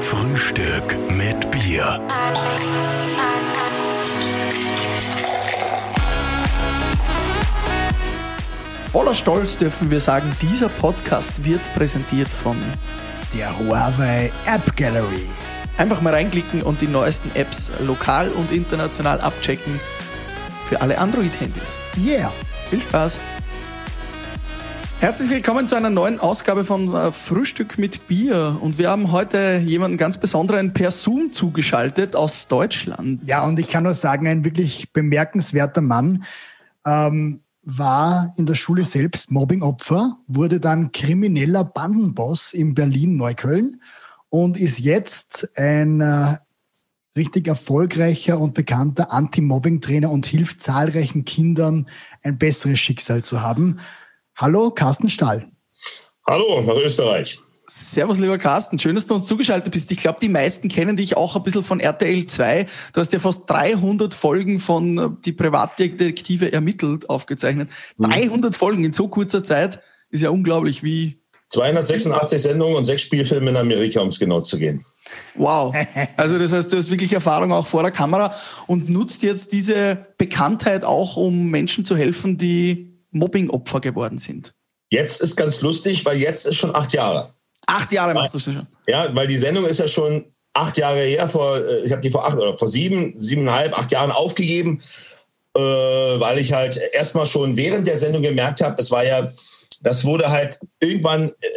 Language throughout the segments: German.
Frühstück mit Bier. Voller Stolz dürfen wir sagen, dieser Podcast wird präsentiert von der Huawei App Gallery. Einfach mal reinklicken und die neuesten Apps lokal und international abchecken für alle Android-Handys. Yeah. Viel Spaß. Herzlich willkommen zu einer neuen Ausgabe von äh, Frühstück mit Bier. Und wir haben heute jemanden ganz Besonderen per Zoom zugeschaltet aus Deutschland. Ja, und ich kann nur sagen, ein wirklich bemerkenswerter Mann. Ähm, war in der Schule selbst Mobbingopfer, wurde dann krimineller Bandenboss in Berlin-Neukölln und ist jetzt ein äh, richtig erfolgreicher und bekannter Anti-Mobbing-Trainer und hilft zahlreichen Kindern, ein besseres Schicksal zu haben. Hallo, Carsten Stahl. Hallo nach Österreich. Servus, lieber Carsten. Schön, dass du uns zugeschaltet bist. Ich glaube, die meisten kennen dich auch ein bisschen von RTL 2. Du hast ja fast 300 Folgen von äh, Die Privatdetektive ermittelt aufgezeichnet. Mhm. 300 Folgen in so kurzer Zeit ist ja unglaublich, wie... 286 Sendungen und sechs Spielfilme in Amerika, um es genau zu gehen. Wow. Also das heißt, du hast wirklich Erfahrung auch vor der Kamera und nutzt jetzt diese Bekanntheit auch, um Menschen zu helfen, die Mobbing-Opfer geworden sind. Jetzt ist ganz lustig, weil jetzt ist schon acht Jahre. Acht Jahre machst du schon. Ja, weil die Sendung ist ja schon acht Jahre her. Vor, äh, ich habe die vor acht oder vor sieben, siebeneinhalb, acht Jahren aufgegeben, äh, weil ich halt erstmal schon während der Sendung gemerkt habe, das war ja, das wurde halt irgendwann äh,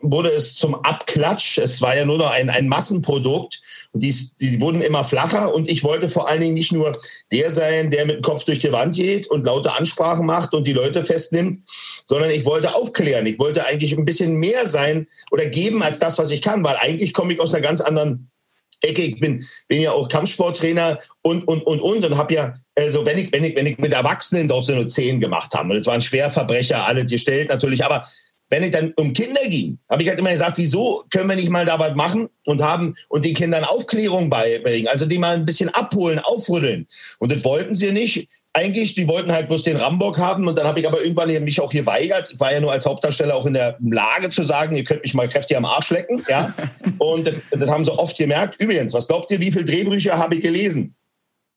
wurde es zum Abklatsch. Es war ja nur noch ein, ein Massenprodukt. Die, die wurden immer flacher. Und ich wollte vor allen Dingen nicht nur der sein, der mit dem Kopf durch die Wand geht und laute Ansprachen macht und die Leute festnimmt, sondern ich wollte aufklären. Ich wollte eigentlich ein bisschen mehr sein oder geben als das, was ich kann, weil eigentlich komme ich aus einer ganz anderen Ecke. Ich bin, bin ja auch Kampfsporttrainer und, und, und, und und habe ja also wenn ich, wenn ich, wenn ich mit Erwachsenen dort so nur zehn gemacht habe, und das waren Schwerverbrecher, alle gestellt natürlich, aber wenn es dann um Kinder ging, habe ich halt immer gesagt, wieso können wir nicht mal da was machen und haben und den Kindern Aufklärung beibringen, also die mal ein bisschen abholen, aufrütteln. Und das wollten sie nicht. Eigentlich, die wollten halt bloß den Rambock haben und dann habe ich aber irgendwann mich auch geweigert. Ich war ja nur als Hauptdarsteller auch in der Lage zu sagen, ihr könnt mich mal kräftig am Arsch lecken, ja. Und das, das haben sie oft gemerkt. Übrigens, was glaubt ihr, wie viele Drehbücher habe ich gelesen?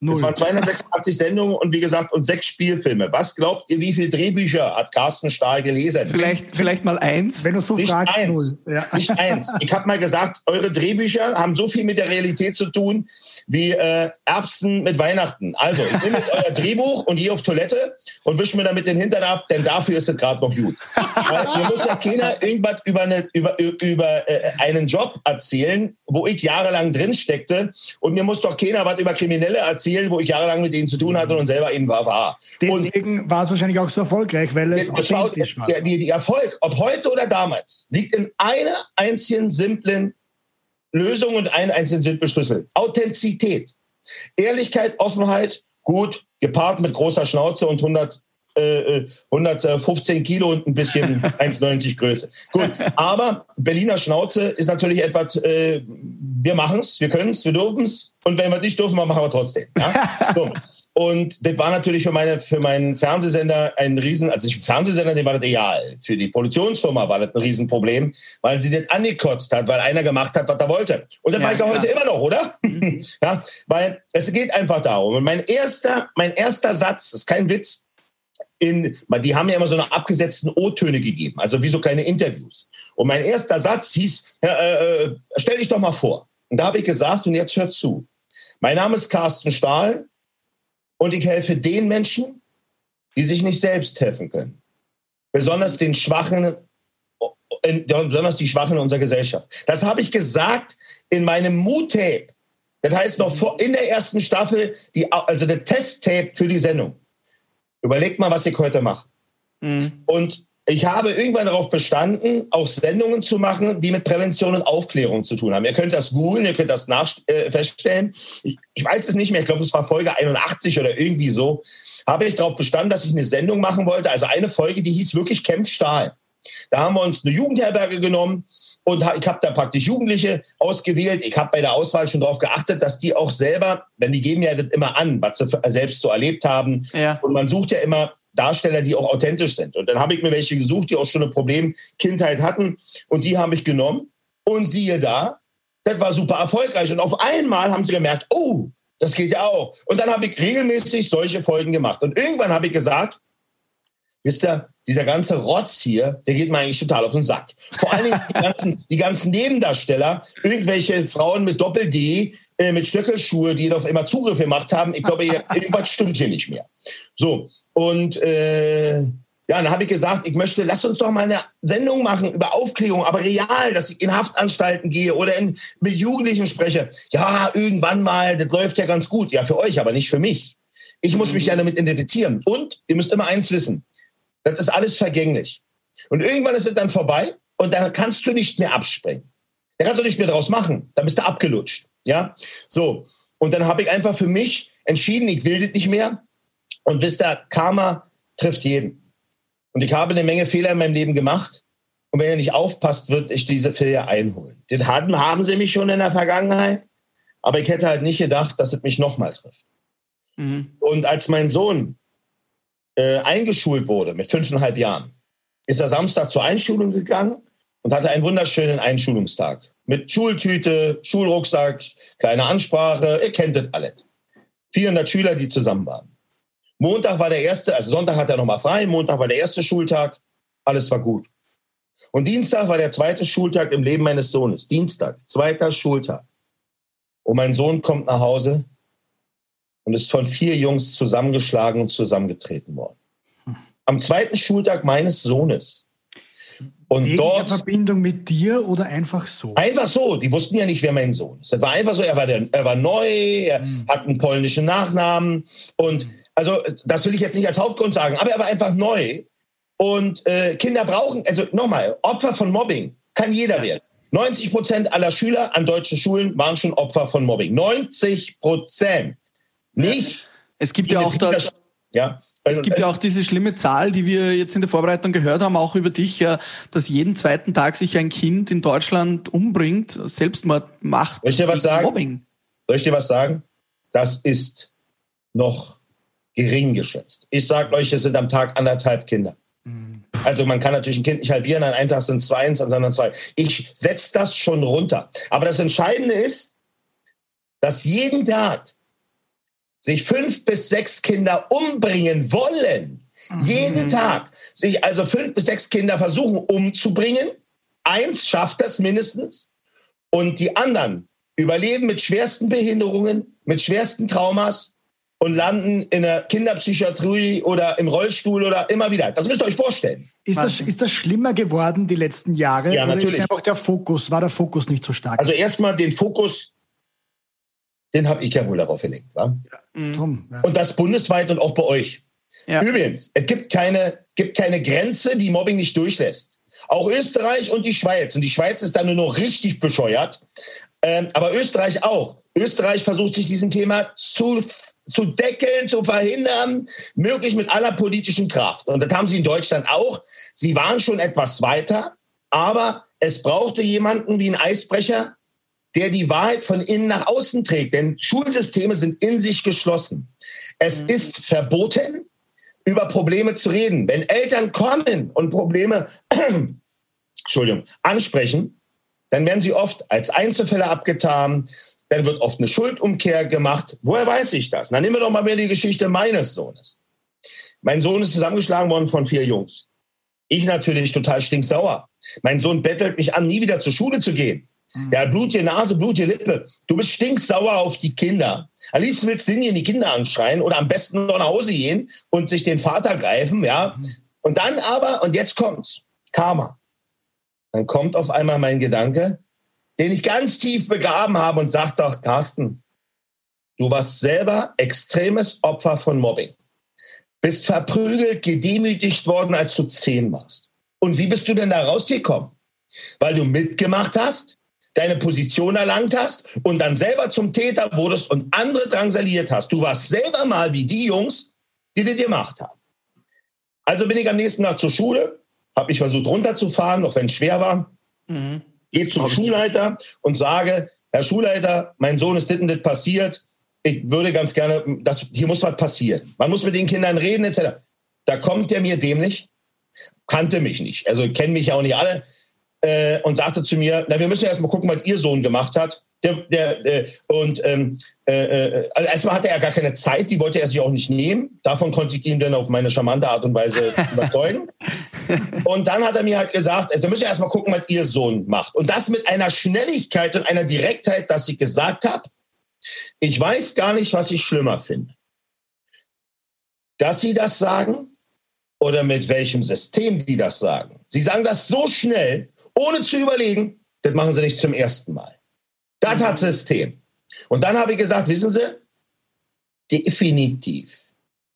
Null. Es waren 286 Sendungen und wie gesagt und sechs Spielfilme. Was glaubt ihr, wie viele Drehbücher hat Carsten Stahl gelesen? Vielleicht, vielleicht mal eins. Wenn du so nicht fragst, eins. null. Ja. Nicht eins. Ich habe mal gesagt, eure Drehbücher haben so viel mit der Realität zu tun wie äh, Erbsen mit Weihnachten. Also, ich nehme jetzt euer Drehbuch und gehe auf Toilette und wische mir damit den Hintern ab, denn dafür ist es gerade noch gut. Weil mir muss ja keiner irgendwas über, eine, über, über äh, einen Job erzählen, wo ich jahrelang drin steckte. Und mir muss doch keiner was über Kriminelle erzählen erzählen, wo ich jahrelang mit denen zu tun hatte und selber ihnen war. war. Deswegen und war es wahrscheinlich auch so erfolgreich, weil es authentisch war. Der, die, Erfolg, ob heute oder damals, liegt in einer einzigen simplen Lösung und einem einzigen simplen Schlüssel. Authentizität. Ehrlichkeit, Offenheit, gut, gepaart mit großer Schnauze und 100 115 äh, Kilo und ein bisschen 1,90 Größe. Gut, aber Berliner Schnauze ist natürlich etwas, äh, wir machen es, wir können es, wir dürfen es und wenn wir nicht dürfen, machen wir trotzdem. Ja? So. Und das war natürlich für, meine, für meinen Fernsehsender ein Riesen, also ich Fernsehsender, dem war das egal. Für die Produktionsfirma war das ein Riesenproblem, weil sie das angekotzt hat, weil einer gemacht hat, was er wollte. Und das ja, war ich ja heute immer noch, oder? Mhm. ja, weil es geht einfach darum. Und mein erster, mein erster Satz, ist kein Witz, in, die haben ja immer so eine abgesetzten O-Töne gegeben, also wie so kleine Interviews. Und mein erster Satz hieß, äh, äh, stell dich doch mal vor. Und da habe ich gesagt, und jetzt hört zu. Mein Name ist Carsten Stahl und ich helfe den Menschen, die sich nicht selbst helfen können. Besonders den Schwachen, besonders die Schwachen in unserer Gesellschaft. Das habe ich gesagt in meinem Mood-Tape. Das heißt noch vor, in der ersten Staffel, die, also der Test-Tape für die Sendung. Überlegt mal, was ich heute mache. Mhm. Und ich habe irgendwann darauf bestanden, auch Sendungen zu machen, die mit Prävention und Aufklärung zu tun haben. Ihr könnt das googeln, ihr könnt das nach, äh, feststellen. Ich, ich, weiß es nicht mehr, ich glaube, es war Folge 81 oder irgendwie so. Habe ich darauf bestanden, dass ich eine Sendung machen wollte. Also eine Folge, die hieß wirklich Camp Stahl. Da haben wir uns eine Jugendherberge genommen und ich habe da praktisch Jugendliche ausgewählt. Ich habe bei der Auswahl schon darauf geachtet, dass die auch selber, denn die geben ja das immer an, was sie selbst so erlebt haben. Ja. Und man sucht ja immer Darsteller, die auch authentisch sind. Und dann habe ich mir welche gesucht, die auch schon ein Problem Kindheit hatten. Und die habe ich genommen. Und siehe da, das war super erfolgreich. Und auf einmal haben sie gemerkt, oh, das geht ja auch. Und dann habe ich regelmäßig solche Folgen gemacht. Und irgendwann habe ich gesagt, wisst ihr, dieser ganze Rotz hier, der geht mir eigentlich total auf den Sack. Vor allen Dingen die ganzen, die ganzen Nebendarsteller, irgendwelche Frauen mit Doppel-D, äh, mit Stöckelschuhe, die auf immer Zugriff gemacht haben. Ich glaube, irgendwas stimmt hier nicht mehr. So, und äh, ja, dann habe ich gesagt, ich möchte, lass uns doch mal eine Sendung machen über Aufklärung, aber real, dass ich in Haftanstalten gehe oder in, mit Jugendlichen spreche. Ja, irgendwann mal, das läuft ja ganz gut. Ja, für euch, aber nicht für mich. Ich muss mich ja damit identifizieren. Und ihr müsst immer eins wissen. Das ist alles vergänglich. Und irgendwann ist es dann vorbei und dann kannst du nicht mehr abspringen. Da kannst du nicht mehr draus machen. Dann bist du abgelutscht. Ja, so. Und dann habe ich einfach für mich entschieden, ich will das nicht mehr. Und wisst ihr, Karma trifft jeden. Und ich habe eine Menge Fehler in meinem Leben gemacht. Und wenn ihr nicht aufpasst, wird ich diese Fehler einholen. Den hatten, haben sie mich schon in der Vergangenheit. Aber ich hätte halt nicht gedacht, dass es mich nochmal trifft. Mhm. Und als mein Sohn äh, eingeschult wurde mit fünfeinhalb Jahren, ist er Samstag zur Einschulung gegangen und hatte einen wunderschönen Einschulungstag. Mit Schultüte, Schulrucksack, kleine Ansprache, ihr kennt das alles. 400 Schüler, die zusammen waren. Montag war der erste, also Sonntag hat er nochmal frei, Montag war der erste Schultag, alles war gut. Und Dienstag war der zweite Schultag im Leben meines Sohnes. Dienstag, zweiter Schultag. Und mein Sohn kommt nach Hause und ist von vier Jungs zusammengeschlagen und zusammengetreten worden. Am zweiten Schultag meines Sohnes. Und Wegen dort. Der Verbindung mit dir oder einfach so? Einfach so. Die wussten ja nicht, wer mein Sohn ist. Das war einfach so. Er war, der, er war neu, er mhm. hat einen polnischen Nachnamen und also das will ich jetzt nicht als Hauptgrund sagen, aber er war einfach neu. Und äh, Kinder brauchen, also nochmal, Opfer von Mobbing kann jeder ja. werden. 90 Prozent aller Schüler an deutschen Schulen waren schon Opfer von Mobbing. 90 Prozent. Nicht. Es gibt ja auch das. Ja. Es gibt ja auch diese schlimme Zahl, die wir jetzt in der Vorbereitung gehört haben, auch über dich, ja, dass jeden zweiten Tag sich ein Kind in Deutschland umbringt, Selbstmord macht. Soll ich dir was sagen? Mobbing. Soll ich dir was sagen? Das ist noch gering geschätzt. Ich sage euch, es sind am Tag anderthalb Kinder. Mhm. Also man kann natürlich ein Kind nicht halbieren, an einem Tag sind es zwei, an sondern zwei. Ich setze das schon runter. Aber das Entscheidende ist, dass jeden Tag sich fünf bis sechs Kinder umbringen wollen. Mhm. Jeden Tag sich also fünf bis sechs Kinder versuchen umzubringen. Eins schafft das mindestens. Und die anderen überleben mit schwersten Behinderungen, mit schwersten Traumas, und landen in der Kinderpsychiatrie oder im Rollstuhl oder immer wieder. Das müsst ihr euch vorstellen. Ist das, ist das schlimmer geworden die letzten Jahre? Ja, natürlich. Oder ist einfach der Fokus, war der Fokus nicht so stark? Also erstmal den Fokus, den habe ich ja wohl darauf gelegt. Wa? Ja. Mhm. Ja. Und das bundesweit und auch bei euch. Ja. Übrigens, es gibt keine, gibt keine Grenze, die Mobbing nicht durchlässt. Auch Österreich und die Schweiz. Und die Schweiz ist dann nur noch richtig bescheuert. Ähm, aber Österreich auch. Österreich versucht sich diesem Thema zu zu deckeln, zu verhindern, möglich mit aller politischen Kraft. Und das haben sie in Deutschland auch. Sie waren schon etwas weiter, aber es brauchte jemanden wie ein Eisbrecher, der die Wahrheit von innen nach außen trägt. Denn Schulsysteme sind in sich geschlossen. Es mhm. ist verboten, über Probleme zu reden. Wenn Eltern kommen und Probleme Entschuldigung, ansprechen, dann werden sie oft als Einzelfälle abgetan, dann wird oft eine Schuldumkehr gemacht. Woher weiß ich das? Dann nehmen wir doch mal wieder die Geschichte meines Sohnes. Mein Sohn ist zusammengeschlagen worden von vier Jungs. Ich natürlich total stinksauer. Mein Sohn bettelt mich an, nie wieder zur Schule zu gehen. Ja, blutige Nase, blutige Lippe. Du bist stinksauer auf die Kinder. Am liebsten willst du die Kinder anschreien oder am besten noch nach Hause gehen und sich den Vater greifen, ja. Und dann aber, und jetzt kommt's, Karma. Dann kommt auf einmal mein Gedanke, den ich ganz tief begraben habe und sagt doch, Carsten, du warst selber extremes Opfer von Mobbing. Bist verprügelt, gedemütigt worden, als du zehn warst. Und wie bist du denn da rausgekommen? Weil du mitgemacht hast, deine Position erlangt hast und dann selber zum Täter wurdest und andere drangsaliert hast. Du warst selber mal wie die Jungs, die das gemacht haben. Also bin ich am nächsten Tag zur Schule, habe mich versucht runterzufahren, auch wenn es schwer war. Mhm gehe zum Schulleiter und sage, Herr Schulleiter, mein Sohn ist dit und dit passiert. Ich würde ganz gerne, das, hier muss was passieren. Man muss mit den Kindern reden, etc. Da kommt der mir dämlich, kannte mich nicht, also kennen mich auch nicht alle. Äh, und sagte zu mir, na, wir müssen erst mal gucken, was Ihr Sohn gemacht hat. Der, der, der, und ähm, äh, äh, also erstmal hatte er gar keine Zeit, die wollte er sich auch nicht nehmen. Davon konnte ich ihn dann auf meine charmante Art und Weise überzeugen. und dann hat er mir halt gesagt, also müssen wir erstmal gucken, was ihr Sohn macht. Und das mit einer Schnelligkeit und einer Direktheit, dass ich gesagt habe, ich weiß gar nicht, was ich schlimmer finde. Dass sie das sagen oder mit welchem System die das sagen. Sie sagen das so schnell, ohne zu überlegen, das machen sie nicht zum ersten Mal. Das hat System. Und dann habe ich gesagt, wissen Sie, definitiv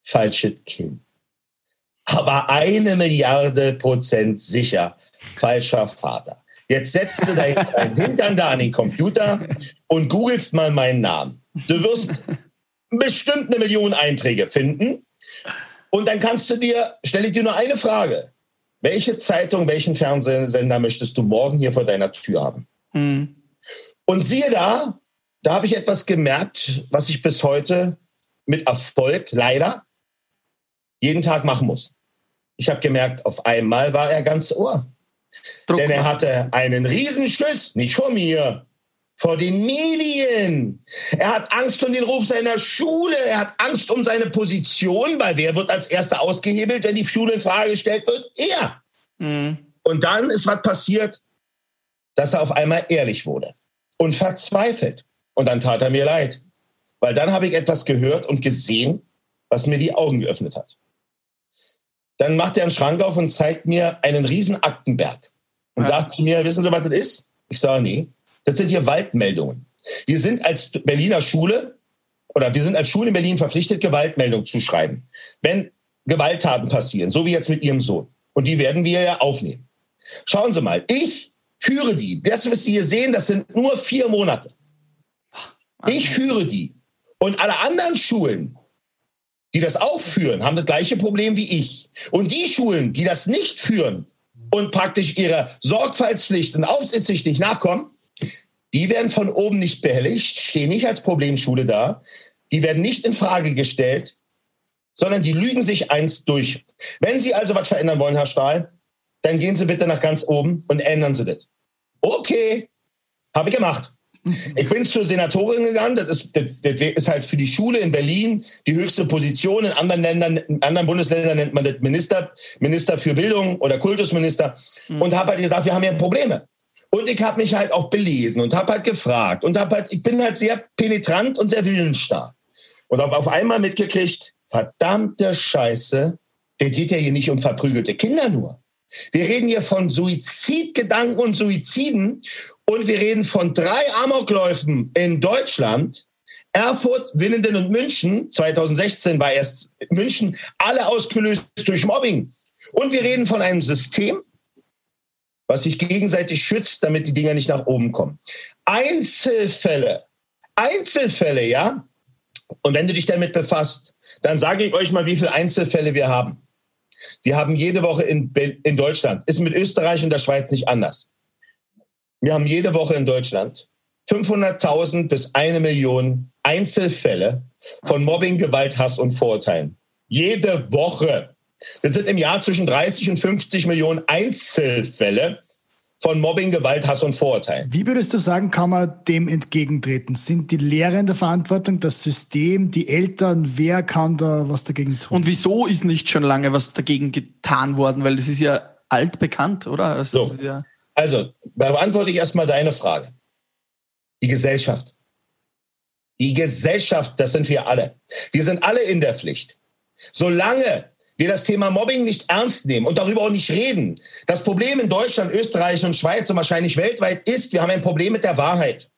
falsches Kind. Aber eine Milliarde Prozent sicher falscher Vater. Jetzt setzt du dein, Hintern da an den Computer und googelst mal meinen Namen. Du wirst bestimmt eine Million Einträge finden. Und dann kannst du dir, stelle ich dir nur eine Frage. Welche Zeitung, welchen Fernsehsender möchtest du morgen hier vor deiner Tür haben? Mhm. Und siehe da, da habe ich etwas gemerkt, was ich bis heute mit Erfolg leider jeden Tag machen muss. Ich habe gemerkt, auf einmal war er ganz ohr. Druck Denn er hatte einen Riesenschiss, nicht vor mir, vor den Medien. Er hat Angst um den Ruf seiner Schule. Er hat Angst um seine Position, weil wer wird als Erster ausgehebelt, wenn die Schule in Frage gestellt wird? Er. Mhm. Und dann ist was passiert, dass er auf einmal ehrlich wurde und verzweifelt. Und dann tat er mir leid, weil dann habe ich etwas gehört und gesehen, was mir die Augen geöffnet hat. Dann macht er einen Schrank auf und zeigt mir einen riesen Aktenberg und ja. sagt zu mir, wissen Sie, was das ist? Ich sage, nee, das sind hier Waldmeldungen. Wir sind als Berliner Schule oder wir sind als Schule in Berlin verpflichtet, Gewaltmeldungen zu schreiben. Wenn Gewalttaten passieren, so wie jetzt mit Ihrem Sohn. Und die werden wir ja aufnehmen. Schauen Sie mal, ich führe die. Das, was Sie hier sehen, das sind nur vier Monate. Ich führe die. Und alle anderen Schulen, die das auch führen, haben das gleiche Problem wie ich. Und die Schulen, die das nicht führen und praktisch ihrer Sorgfaltspflicht und Aufsichtspflicht nicht nachkommen, die werden von oben nicht behelligt, stehen nicht als Problemschule da, die werden nicht in Frage gestellt, sondern die lügen sich eins durch. Wenn Sie also was verändern wollen, Herr Stahl, dann gehen Sie bitte nach ganz oben und ändern Sie das. Okay, habe ich gemacht. Ich bin zur Senatorin gegangen. Das ist, das, das ist, halt für die Schule in Berlin die höchste Position. In anderen Ländern, in anderen Bundesländern nennt man das Minister, Minister für Bildung oder Kultusminister. Mhm. Und habe halt gesagt, wir haben ja Probleme. Und ich habe mich halt auch belesen und habe halt gefragt und habe halt, ich bin halt sehr penetrant und sehr willensstark. Und habe auf einmal mitgekriegt, verdammte Scheiße, der geht ja hier nicht um verprügelte Kinder nur. Wir reden hier von Suizidgedanken und Suiziden und wir reden von drei Amokläufen in Deutschland. Erfurt, Winnenden und München. 2016 war erst München alle ausgelöst durch Mobbing. Und wir reden von einem System, was sich gegenseitig schützt, damit die Dinger nicht nach oben kommen. Einzelfälle, Einzelfälle, ja. Und wenn du dich damit befasst, dann sage ich euch mal, wie viele Einzelfälle wir haben. Wir haben jede Woche in, in Deutschland, ist mit Österreich und der Schweiz nicht anders. Wir haben jede Woche in Deutschland 500.000 bis eine Million Einzelfälle von Mobbing, Gewalt, Hass und Vorurteilen. Jede Woche. Das sind im Jahr zwischen 30 und 50 Millionen Einzelfälle von Mobbing, Gewalt, Hass und Vorurteilen. Wie würdest du sagen, kann man dem entgegentreten? Sind die Lehrer in der Verantwortung, das System, die Eltern? Wer kann da was dagegen tun? Und wieso ist nicht schon lange was dagegen getan worden? Weil das ist ja altbekannt, oder? Also, so. ja also beantworte ich erstmal deine Frage. Die Gesellschaft. Die Gesellschaft, das sind wir alle. Wir sind alle in der Pflicht. Solange wir das Thema Mobbing nicht ernst nehmen und darüber auch nicht reden. Das Problem in Deutschland, Österreich und Schweiz und wahrscheinlich weltweit ist, wir haben ein Problem mit der Wahrheit.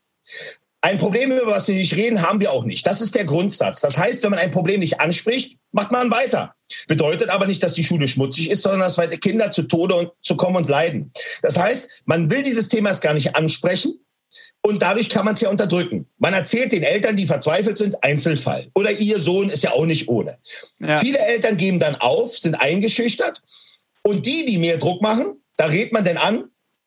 Ein Problem, über was wir nicht reden, haben wir auch nicht. Das ist der Grundsatz. Das heißt, wenn man ein Problem nicht anspricht, macht man weiter. Bedeutet aber nicht, dass die Schule schmutzig ist, sondern dass weite Kinder zu Tode und zu kommen und leiden. Das heißt, man will dieses Thema gar nicht ansprechen, und dadurch kann man es ja unterdrücken. Man erzählt den Eltern, die verzweifelt sind, Einzelfall. Oder ihr Sohn ist ja auch nicht ohne. Ja. Viele Eltern geben dann auf, sind eingeschüchtert. Und die, die mehr Druck machen, da rät man denn an,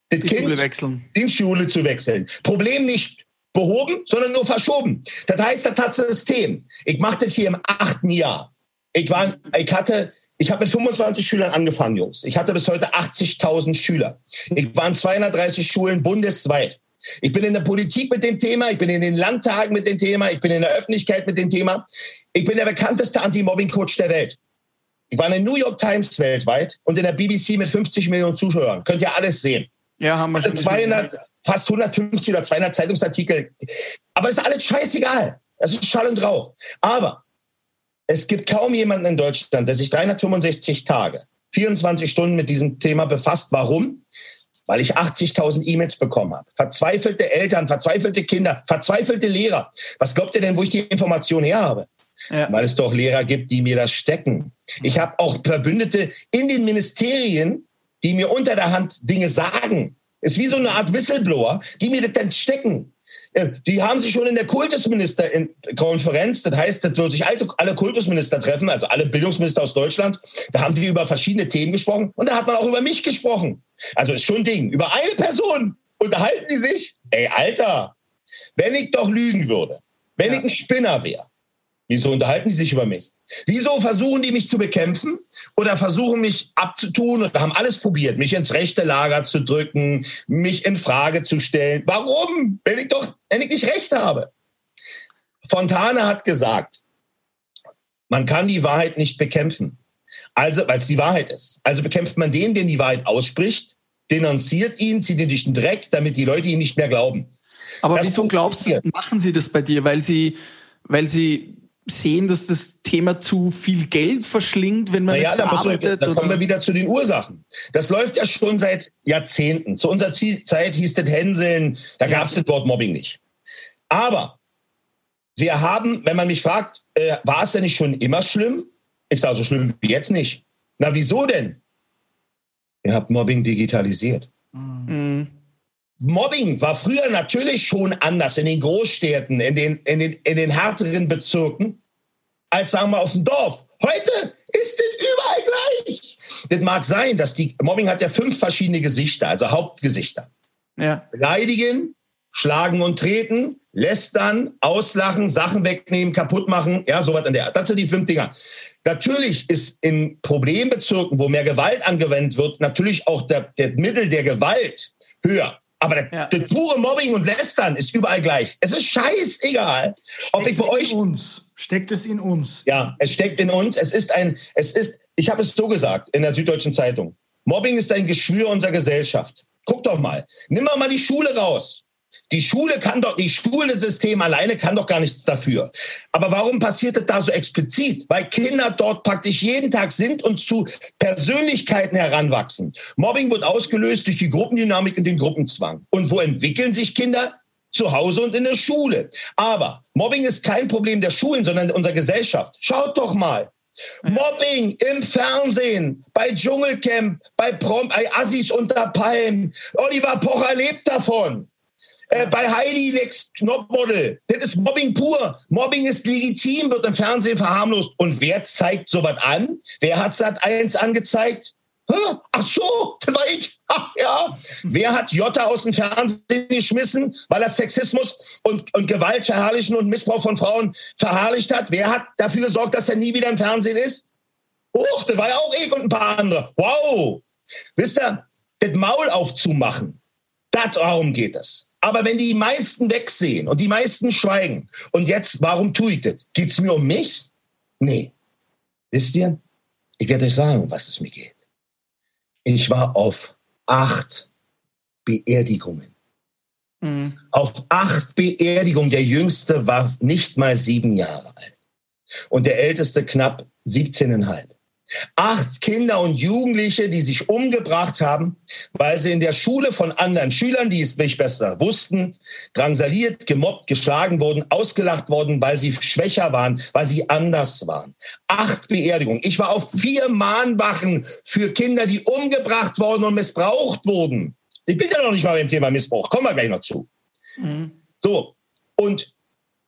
das die Kind Schule wechseln. in Schule zu wechseln. Problem nicht behoben, sondern nur verschoben. Das heißt, das hat System. Ich mache das hier im achten Jahr. Ich, war, ich hatte Ich habe mit 25 Schülern angefangen, Jungs. Ich hatte bis heute 80.000 Schüler. Ich war in 230 Schulen bundesweit. Ich bin in der Politik mit dem Thema, ich bin in den Landtagen mit dem Thema, ich bin in der Öffentlichkeit mit dem Thema. Ich bin der bekannteste Anti-Mobbing-Coach der Welt. Ich war in der New York Times weltweit und in der BBC mit 50 Millionen Zuschauern. Könnt ihr alles sehen. Ja, haben wir schon. 200, fast 150 oder 200 Zeitungsartikel. Aber es ist alles scheißegal. Es ist Schall und Rauch. Aber es gibt kaum jemanden in Deutschland, der sich 365 Tage, 24 Stunden mit diesem Thema befasst. Warum? Weil ich 80.000 E-Mails bekommen habe. Verzweifelte Eltern, verzweifelte Kinder, verzweifelte Lehrer. Was glaubt ihr denn, wo ich die Information her habe? Ja. Weil es doch Lehrer gibt, die mir das stecken. Ich habe auch Verbündete in den Ministerien, die mir unter der Hand Dinge sagen. Ist wie so eine Art Whistleblower, die mir das dann stecken. Die haben sich schon in der Kultusministerkonferenz, das heißt, das wird sich alle Kultusminister treffen, also alle Bildungsminister aus Deutschland, da haben die über verschiedene Themen gesprochen und da hat man auch über mich gesprochen. Also ist schon ein Ding. Über eine Person unterhalten die sich. Ey, Alter, wenn ich doch lügen würde, wenn ja. ich ein Spinner wäre, wieso unterhalten die sich über mich? Wieso versuchen die mich zu bekämpfen oder versuchen mich abzutun oder haben alles probiert, mich ins rechte Lager zu drücken, mich in Frage zu stellen? Warum? Wenn ich doch, wenn ich nicht recht habe. Fontane hat gesagt, man kann die Wahrheit nicht bekämpfen. Also, weil es die Wahrheit ist. Also bekämpft man den, der die Wahrheit ausspricht, denunziert ihn, zieht ihn durch den Dreck, damit die Leute ihm nicht mehr glauben. Aber das wieso glaubst du, machen sie das bei dir? Weil sie, weil sie sehen, dass das Thema zu viel Geld verschlingt, wenn man naja, es bearbeitet? Da, da kommen wir wieder zu den Ursachen. Das läuft ja schon seit Jahrzehnten. Zu unserer Zeit hieß das Hänseln, da ja. gab es das Wort Mobbing nicht. Aber wir haben, wenn man mich fragt, äh, war es denn nicht schon immer schlimm? Ich sage, so schlimm wie jetzt nicht. Na, wieso denn? Ihr habt Mobbing digitalisiert. Mhm. Mobbing war früher natürlich schon anders in den Großstädten, in den, in den, in den härteren Bezirken, als sagen wir auf dem Dorf. Heute ist es überall gleich. Das mag sein, dass die Mobbing hat ja fünf verschiedene Gesichter, also Hauptgesichter. Ja. Beleidigen, schlagen und treten, lästern, auslachen, Sachen wegnehmen, kaputt machen, ja, sowas in der Art. Das sind die fünf Dinger. Natürlich ist in Problembezirken, wo mehr Gewalt angewendet wird, natürlich auch der, der Mittel der Gewalt höher. Aber der, ja. das pure Mobbing und Lästern ist überall gleich. Es ist scheißegal, ob steckt ich bei euch. In uns. Steckt es in uns? Ja, es steckt in uns. Es ist ein, es ist, ich habe es so gesagt in der Süddeutschen Zeitung. Mobbing ist ein Geschwür unserer Gesellschaft. Guck doch mal. Nimm mal die Schule raus. Die Schule kann doch, die Schulsystem alleine kann doch gar nichts dafür. Aber warum passiert das da so explizit? Weil Kinder dort praktisch jeden Tag sind und zu Persönlichkeiten heranwachsen. Mobbing wird ausgelöst durch die Gruppendynamik und den Gruppenzwang. Und wo entwickeln sich Kinder? Zu Hause und in der Schule. Aber Mobbing ist kein Problem der Schulen, sondern unserer Gesellschaft. Schaut doch mal. Mobbing im Fernsehen, bei Dschungelcamp, bei, Prom bei Assis unter Palmen. Oliver Pocher lebt davon. Äh, bei Heidi Lex Knopfmodel. Das ist Mobbing pur. Mobbing ist legitim, wird im Fernsehen verharmlost. Und wer zeigt sowas an? Wer hat Sat 1 angezeigt? Ach so, das war ich. Ach, ja. Wer hat Jota aus dem Fernsehen geschmissen, weil er Sexismus und, und Gewalt verherrlichen und Missbrauch von Frauen verherrlicht hat? Wer hat dafür gesorgt, dass er nie wieder im Fernsehen ist? Huch, das war ja auch ich und ein paar andere. Wow. Wisst ihr, das Maul aufzumachen, darum geht es. Aber wenn die meisten wegsehen und die meisten schweigen, und jetzt, warum tue ich das? Geht es mir um mich? Nee. Wisst ihr, ich werde euch sagen, um was es mir geht. Ich war auf acht Beerdigungen. Mhm. Auf acht Beerdigungen. Der jüngste war nicht mal sieben Jahre alt. Und der älteste knapp 17,5. Acht Kinder und Jugendliche, die sich umgebracht haben, weil sie in der Schule von anderen Schülern, die es nicht besser wussten, drangsaliert, gemobbt, geschlagen wurden, ausgelacht worden, weil sie schwächer waren, weil sie anders waren. Acht Beerdigungen. Ich war auf vier Mahnwachen für Kinder, die umgebracht worden und missbraucht wurden. Ich bin ja noch nicht mal beim Thema Missbrauch. Kommen wir gleich noch zu. Mhm. So. Und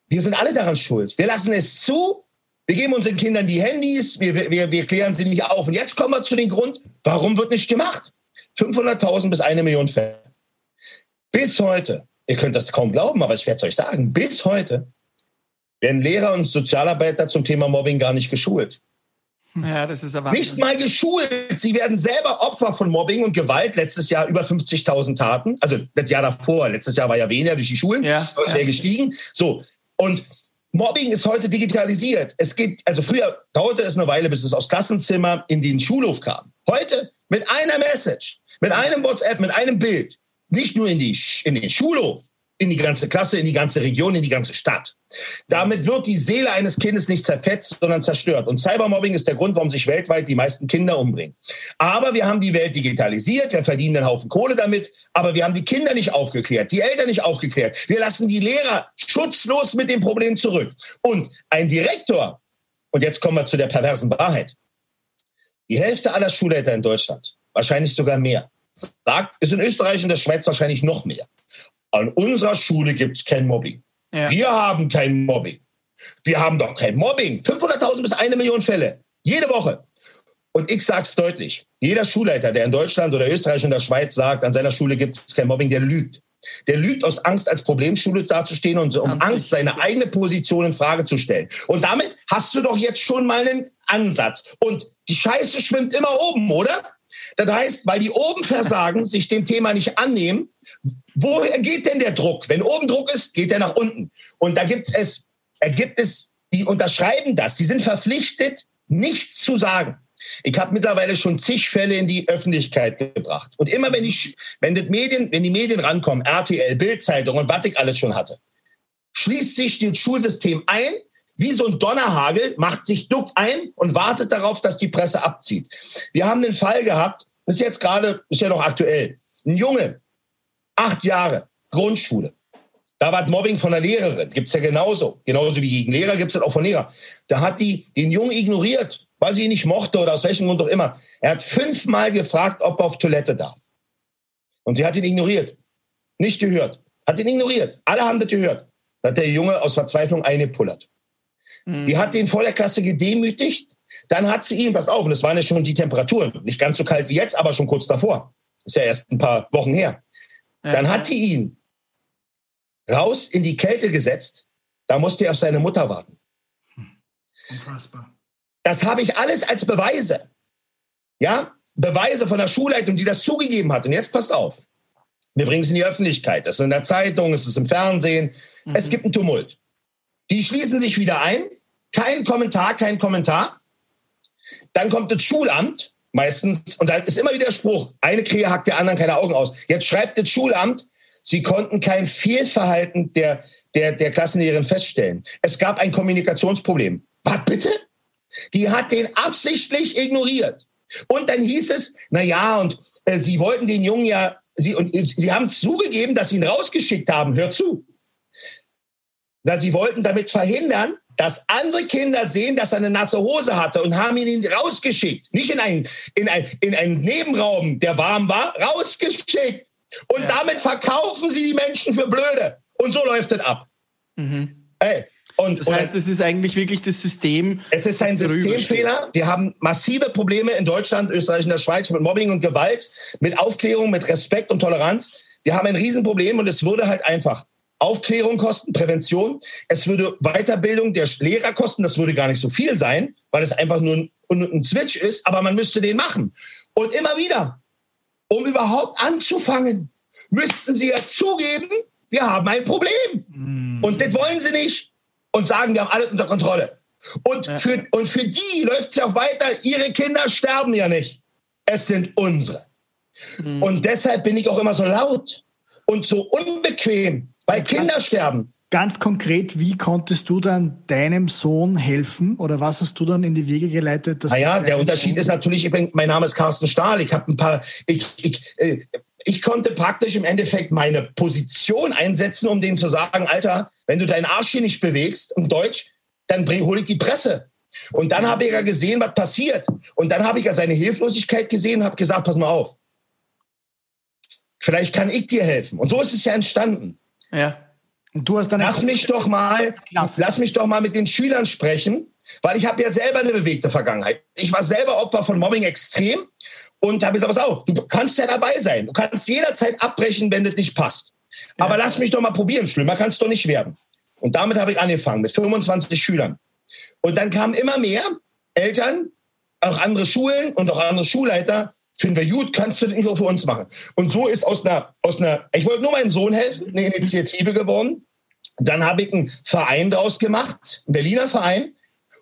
wir sind alle daran schuld. Wir lassen es zu, wir geben unseren Kindern die Handys, wir, wir, wir klären sie nicht auf. Und jetzt kommen wir zu dem Grund, warum wird nicht gemacht? 500.000 bis eine Million Fälle. Bis heute, ihr könnt das kaum glauben, aber ich werde es euch sagen, bis heute werden Lehrer und Sozialarbeiter zum Thema Mobbing gar nicht geschult. Ja, das ist aber Nicht mal geschult. Sie werden selber Opfer von Mobbing und Gewalt. Letztes Jahr über 50.000 Taten. Also das Jahr davor. Letztes Jahr war ja weniger durch die Schulen. Ja, es wäre gestiegen. So. Und Mobbing ist heute digitalisiert. Es geht, also früher dauerte es eine Weile, bis es aus Klassenzimmer in den Schulhof kam. Heute mit einer Message, mit einem WhatsApp, mit einem Bild, nicht nur in, die, in den Schulhof, in die ganze Klasse, in die ganze Region, in die ganze Stadt. Damit wird die Seele eines Kindes nicht zerfetzt, sondern zerstört. Und Cybermobbing ist der Grund, warum sich weltweit die meisten Kinder umbringen. Aber wir haben die Welt digitalisiert, wir verdienen einen Haufen Kohle damit, aber wir haben die Kinder nicht aufgeklärt, die Eltern nicht aufgeklärt. Wir lassen die Lehrer schutzlos mit dem Problem zurück. Und ein Direktor, und jetzt kommen wir zu der perversen Wahrheit, die Hälfte aller Schulleiter in Deutschland, wahrscheinlich sogar mehr, sagt, ist in Österreich und der Schweiz wahrscheinlich noch mehr an unserer Schule gibt es kein Mobbing. Ja. Wir haben kein Mobbing. Wir haben doch kein Mobbing. 500.000 bis eine Million Fälle. Jede Woche. Und ich sage es deutlich. Jeder Schulleiter, der in Deutschland oder Österreich und der Schweiz sagt, an seiner Schule gibt es kein Mobbing, der lügt. Der lügt aus Angst, als Problemschule dazustehen und um Ganz Angst, seine eigene Position in Frage zu stellen. Und damit hast du doch jetzt schon mal einen Ansatz. Und die Scheiße schwimmt immer oben, oder? Das heißt, weil die oben versagen, sich dem Thema nicht annehmen, woher geht denn der Druck? Wenn oben Druck ist, geht er nach unten. Und da gibt es, ergibt es, die unterschreiben das, die sind verpflichtet, nichts zu sagen. Ich habe mittlerweile schon zig Fälle in die Öffentlichkeit gebracht. Und immer wenn, ich, wenn, das Medien, wenn die Medien rankommen, RTL, Bildzeitung und was ich alles schon hatte, schließt sich das Schulsystem ein, wie so ein Donnerhagel, macht sich, duckt ein und wartet darauf, dass die Presse abzieht. Wir haben den Fall gehabt, ist jetzt gerade, ist ja noch aktuell, ein Junge, acht Jahre, Grundschule. Da war Mobbing von der Lehrerin, gibt es ja genauso. Genauso wie gegen Lehrer gibt es das auch von Lehrer. Da hat die den Jungen ignoriert, weil sie ihn nicht mochte oder aus welchem Grund auch immer. Er hat fünfmal gefragt, ob er auf Toilette darf. Und sie hat ihn ignoriert. Nicht gehört. Hat ihn ignoriert. Alle haben das gehört. Da hat der Junge aus Verzweiflung eingepullert. Mhm. Die hat den vor der Klasse gedemütigt. Dann hat sie ihn, pass auf, und das waren ja schon die Temperaturen. Nicht ganz so kalt wie jetzt, aber schon kurz davor. ist ja erst ein paar Wochen her. Ja. Dann hat die ihn raus in die Kälte gesetzt. Da musste er auf seine Mutter warten. Unfassbar. Das habe ich alles als Beweise. Ja, Beweise von der Schulleitung, die das zugegeben hat. Und jetzt passt auf. Wir bringen es in die Öffentlichkeit. Es ist in der Zeitung, es ist im Fernsehen. Mhm. Es gibt einen Tumult. Die schließen sich wieder ein. Kein Kommentar, kein Kommentar. Dann kommt das Schulamt, meistens, und da ist immer wieder der Spruch, eine Krähe hackt der anderen keine Augen aus. Jetzt schreibt das Schulamt, sie konnten kein Fehlverhalten der, der, der Klassenlehrerin feststellen. Es gab ein Kommunikationsproblem. Was bitte? Die hat den absichtlich ignoriert. Und dann hieß es, na ja, und äh, sie wollten den Jungen ja, sie, und sie haben zugegeben, dass sie ihn rausgeschickt haben. Hör zu. Na, sie wollten damit verhindern, dass andere Kinder sehen, dass er eine nasse Hose hatte und haben ihn rausgeschickt. Nicht in einen, in, ein, in einen Nebenraum, der warm war, rausgeschickt. Und ja. damit verkaufen sie die Menschen für blöde. Und so läuft es ab. Mhm. Ey, und, das heißt, es ist eigentlich wirklich das System. Es ist ein Systemfehler. Wir haben massive Probleme in Deutschland, Österreich und der Schweiz mit Mobbing und Gewalt, mit Aufklärung, mit Respekt und Toleranz. Wir haben ein Riesenproblem und es würde halt einfach Aufklärung kosten, Prävention. Es würde Weiterbildung der Lehrer kosten. Das würde gar nicht so viel sein, weil es einfach nur ein, ein Switch ist, aber man müsste den machen. Und immer wieder, um überhaupt anzufangen, müssten sie ja zugeben, wir haben ein Problem. Mm. Und das wollen sie nicht. Und sagen, wir haben alles unter Kontrolle. Und, ja. für, und für die läuft es ja weiter. Ihre Kinder sterben ja nicht. Es sind unsere. Mm. Und deshalb bin ich auch immer so laut und so unbequem, weil Kinder sterben. Ganz konkret, wie konntest du dann deinem Sohn helfen oder was hast du dann in die Wege geleitet? Naja, der Unterschied ist natürlich, ich bin, mein Name ist Carsten Stahl, ich habe ein paar, ich, ich, äh, ich konnte praktisch im Endeffekt meine Position einsetzen, um denen zu sagen, Alter, wenn du deinen Arsch hier nicht bewegst, im Deutsch, dann bring, hol ich die Presse. Und dann habe ich ja gesehen, was passiert. Und dann habe ich ja seine Hilflosigkeit gesehen und habe gesagt, pass mal auf. Vielleicht kann ich dir helfen. Und so ist es ja entstanden. Ja. Und du hast dann lass mich doch mal, Klasse. lass mich doch mal mit den Schülern sprechen, weil ich habe ja selber eine bewegte Vergangenheit. Ich war selber Opfer von Mobbing extrem und habe gesagt, pass auf, du kannst ja dabei sein. Du kannst jederzeit abbrechen, wenn das nicht passt. Ja. Aber lass mich doch mal probieren. Schlimmer kannst du nicht werden. Und damit habe ich angefangen mit 25 Schülern. Und dann kamen immer mehr Eltern, auch andere Schulen und auch andere Schulleiter finden wir gut, kannst du nicht auch für uns machen. Und so ist aus einer, aus einer, ich wollte nur meinem Sohn helfen, eine Initiative geworden. Dann habe ich einen Verein daraus gemacht, einen Berliner Verein,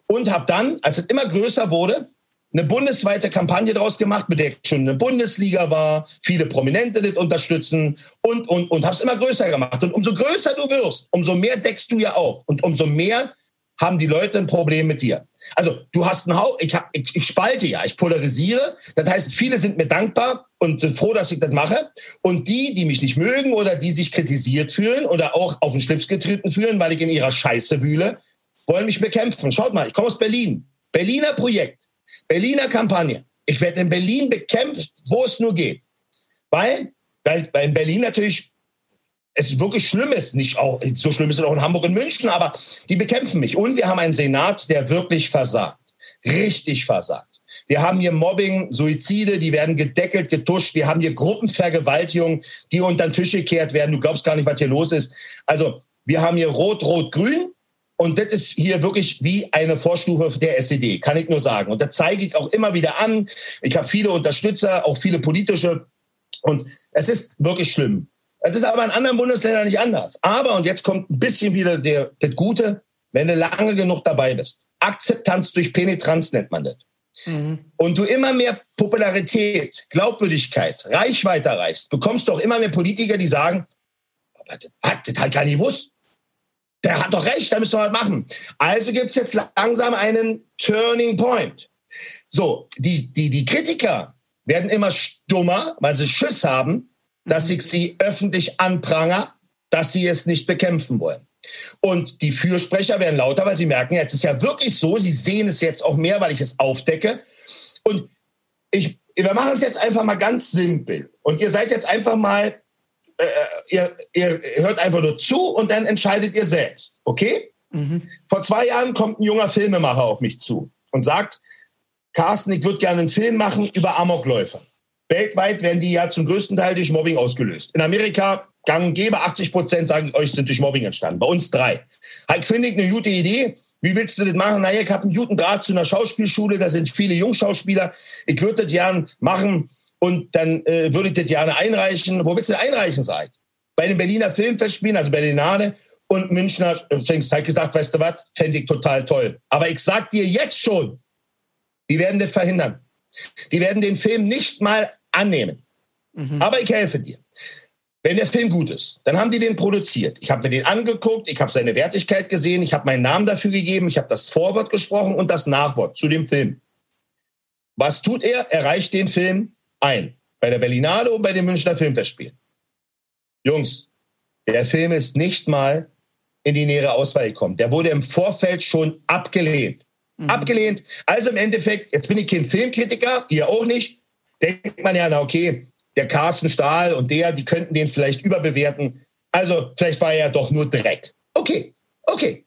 und habe dann, als es immer größer wurde, eine bundesweite Kampagne daraus gemacht, mit der ich schon eine Bundesliga war, viele Prominente das unterstützen und, und, und habe es immer größer gemacht. Und umso größer du wirst, umso mehr deckst du ja auf und umso mehr haben die Leute ein Problem mit dir. Also du hast ein Haupt, ich, hab, ich, ich spalte ja, ich polarisiere. Das heißt, viele sind mir dankbar und sind froh, dass ich das mache. Und die, die mich nicht mögen oder die sich kritisiert fühlen oder auch auf den Schlips getreten fühlen, weil ich in ihrer Scheiße wühle, wollen mich bekämpfen. Schaut mal, ich komme aus Berlin. Berliner Projekt, Berliner Kampagne. Ich werde in Berlin bekämpft, wo es nur geht. Weil, weil, weil in Berlin natürlich es wirklich schlimm ist. Nicht auch, so schlimm ist es auch in Hamburg und München, aber die bekämpfen mich. Und wir haben einen Senat, der wirklich versagt. Richtig versagt. Wir haben hier Mobbing, Suizide, die werden gedeckelt, getuscht. Wir haben hier Gruppenvergewaltigungen, die unter den Tisch gekehrt werden. Du glaubst gar nicht, was hier los ist. Also wir haben hier Rot, Rot, Grün. Und das ist hier wirklich wie eine Vorstufe der SED, kann ich nur sagen. Und das zeige ich auch immer wieder an. Ich habe viele Unterstützer, auch viele politische. Und es ist wirklich schlimm. Das ist aber in anderen Bundesländern nicht anders. Aber, und jetzt kommt ein bisschen wieder der, das Gute, wenn du lange genug dabei bist. Akzeptanz durch Penetranz nennt man das. Mhm. Und du immer mehr Popularität, Glaubwürdigkeit, Reichweite erreichst, bekommst du auch immer mehr Politiker, die sagen, das hat das halt gar nicht gewusst. Der hat doch recht, da müssen wir was machen. Also gibt es jetzt langsam einen Turning Point. So, die, die, die Kritiker werden immer stummer, weil sie Schiss haben, dass ich sie öffentlich anpranger, dass sie es nicht bekämpfen wollen. Und die Fürsprecher werden lauter, weil sie merken, jetzt ist ja wirklich so, sie sehen es jetzt auch mehr, weil ich es aufdecke. Und ich, wir machen es jetzt einfach mal ganz simpel. Und ihr seid jetzt einfach mal, äh, ihr, ihr hört einfach nur zu und dann entscheidet ihr selbst. Okay? Mhm. Vor zwei Jahren kommt ein junger Filmemacher auf mich zu und sagt, Carsten, ich würde gerne einen Film machen über Amokläufer. Weltweit werden die ja zum größten Teil durch Mobbing ausgelöst. In Amerika gang und gäbe 80 Prozent, sage ich euch, sind durch Mobbing entstanden. Bei uns drei. Ich finde ich eine gute Idee. Wie willst du das machen? Naja, ich habe einen guten Draht zu einer Schauspielschule, da sind viele Jungschauspieler. Ich würde das gerne machen und dann äh, würde ich das gerne einreichen. Wo willst du das einreichen, sag ich? Bei den Berliner Filmfestspielen, also Berlinale und Münchner Pfingst. gesagt, weißt du was, fände ich total toll. Aber ich sag dir jetzt schon, die werden das verhindern. Die werden den Film nicht mal annehmen. Mhm. Aber ich helfe dir. Wenn der Film gut ist, dann haben die den produziert. Ich habe mir den angeguckt, ich habe seine Wertigkeit gesehen, ich habe meinen Namen dafür gegeben, ich habe das Vorwort gesprochen und das Nachwort zu dem Film. Was tut er? Er reicht den Film ein. Bei der Berlinale und bei den Münchner Filmfestspielen. Jungs, der Film ist nicht mal in die nähere Auswahl gekommen. Der wurde im Vorfeld schon abgelehnt. Mhm. Abgelehnt. Also im Endeffekt, jetzt bin ich kein Filmkritiker, ihr auch nicht denkt man ja, na okay, der Carsten Stahl und der, die könnten den vielleicht überbewerten. Also vielleicht war er ja doch nur Dreck. Okay, okay.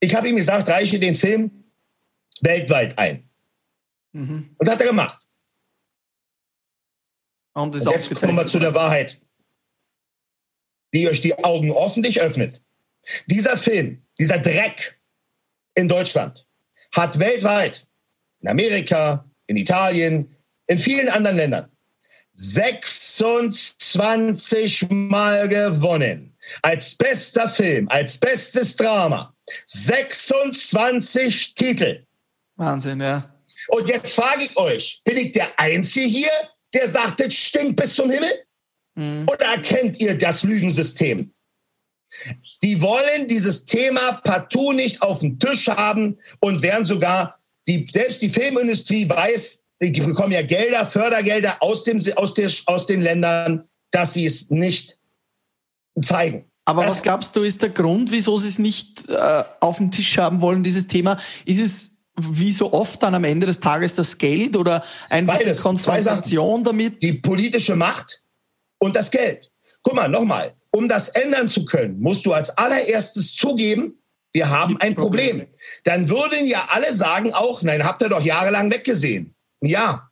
Ich habe ihm gesagt, reiche den Film weltweit ein. Mhm. Und hat er gemacht. Und, und jetzt kommen wir zu der Wahrheit, die euch die Augen offentlich öffnet. Dieser Film, dieser Dreck in Deutschland hat weltweit, in Amerika, in Italien, in vielen anderen Ländern 26 Mal gewonnen. Als bester Film, als bestes Drama. 26 Titel. Wahnsinn, ja. Und jetzt frage ich euch, bin ich der Einzige hier, der sagt, das stinkt bis zum Himmel? Mhm. Oder erkennt ihr das Lügensystem? Die wollen dieses Thema partout nicht auf dem Tisch haben und werden sogar die, selbst die Filmindustrie weiß, die bekommen ja Gelder, Fördergelder aus, dem, aus, der, aus den Ländern, dass sie es nicht zeigen. Aber das was glaubst du, ist der Grund, wieso sie es nicht äh, auf dem Tisch haben wollen, dieses Thema? Ist es wie so oft dann am Ende des Tages das Geld oder einfach Beides, die Konfrontation damit? Die politische Macht und das Geld. Guck mal, nochmal, um das ändern zu können, musst du als allererstes zugeben, wir haben ein Problem. Dann würden ja alle sagen auch, nein, habt ihr doch jahrelang weggesehen. Ja.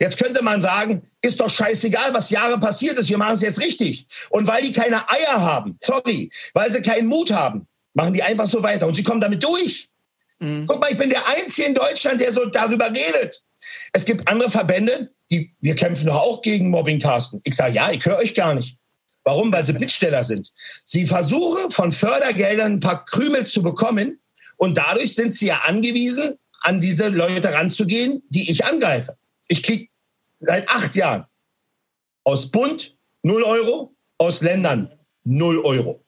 Jetzt könnte man sagen, ist doch scheißegal, was Jahre passiert ist, wir machen es jetzt richtig. Und weil die keine Eier haben, sorry, weil sie keinen Mut haben, machen die einfach so weiter und sie kommen damit durch. Mhm. Guck mal, ich bin der Einzige in Deutschland, der so darüber redet. Es gibt andere Verbände, die, wir kämpfen doch auch gegen Mobbing, Carsten. Ich sage, ja, ich höre euch gar nicht. Warum? Weil sie Bittsteller sind. Sie versuchen von Fördergeldern ein paar Krümel zu bekommen und dadurch sind sie ja angewiesen, an diese Leute ranzugehen, die ich angreife. Ich kriege seit acht Jahren aus Bund 0 Euro, aus Ländern 0 Euro.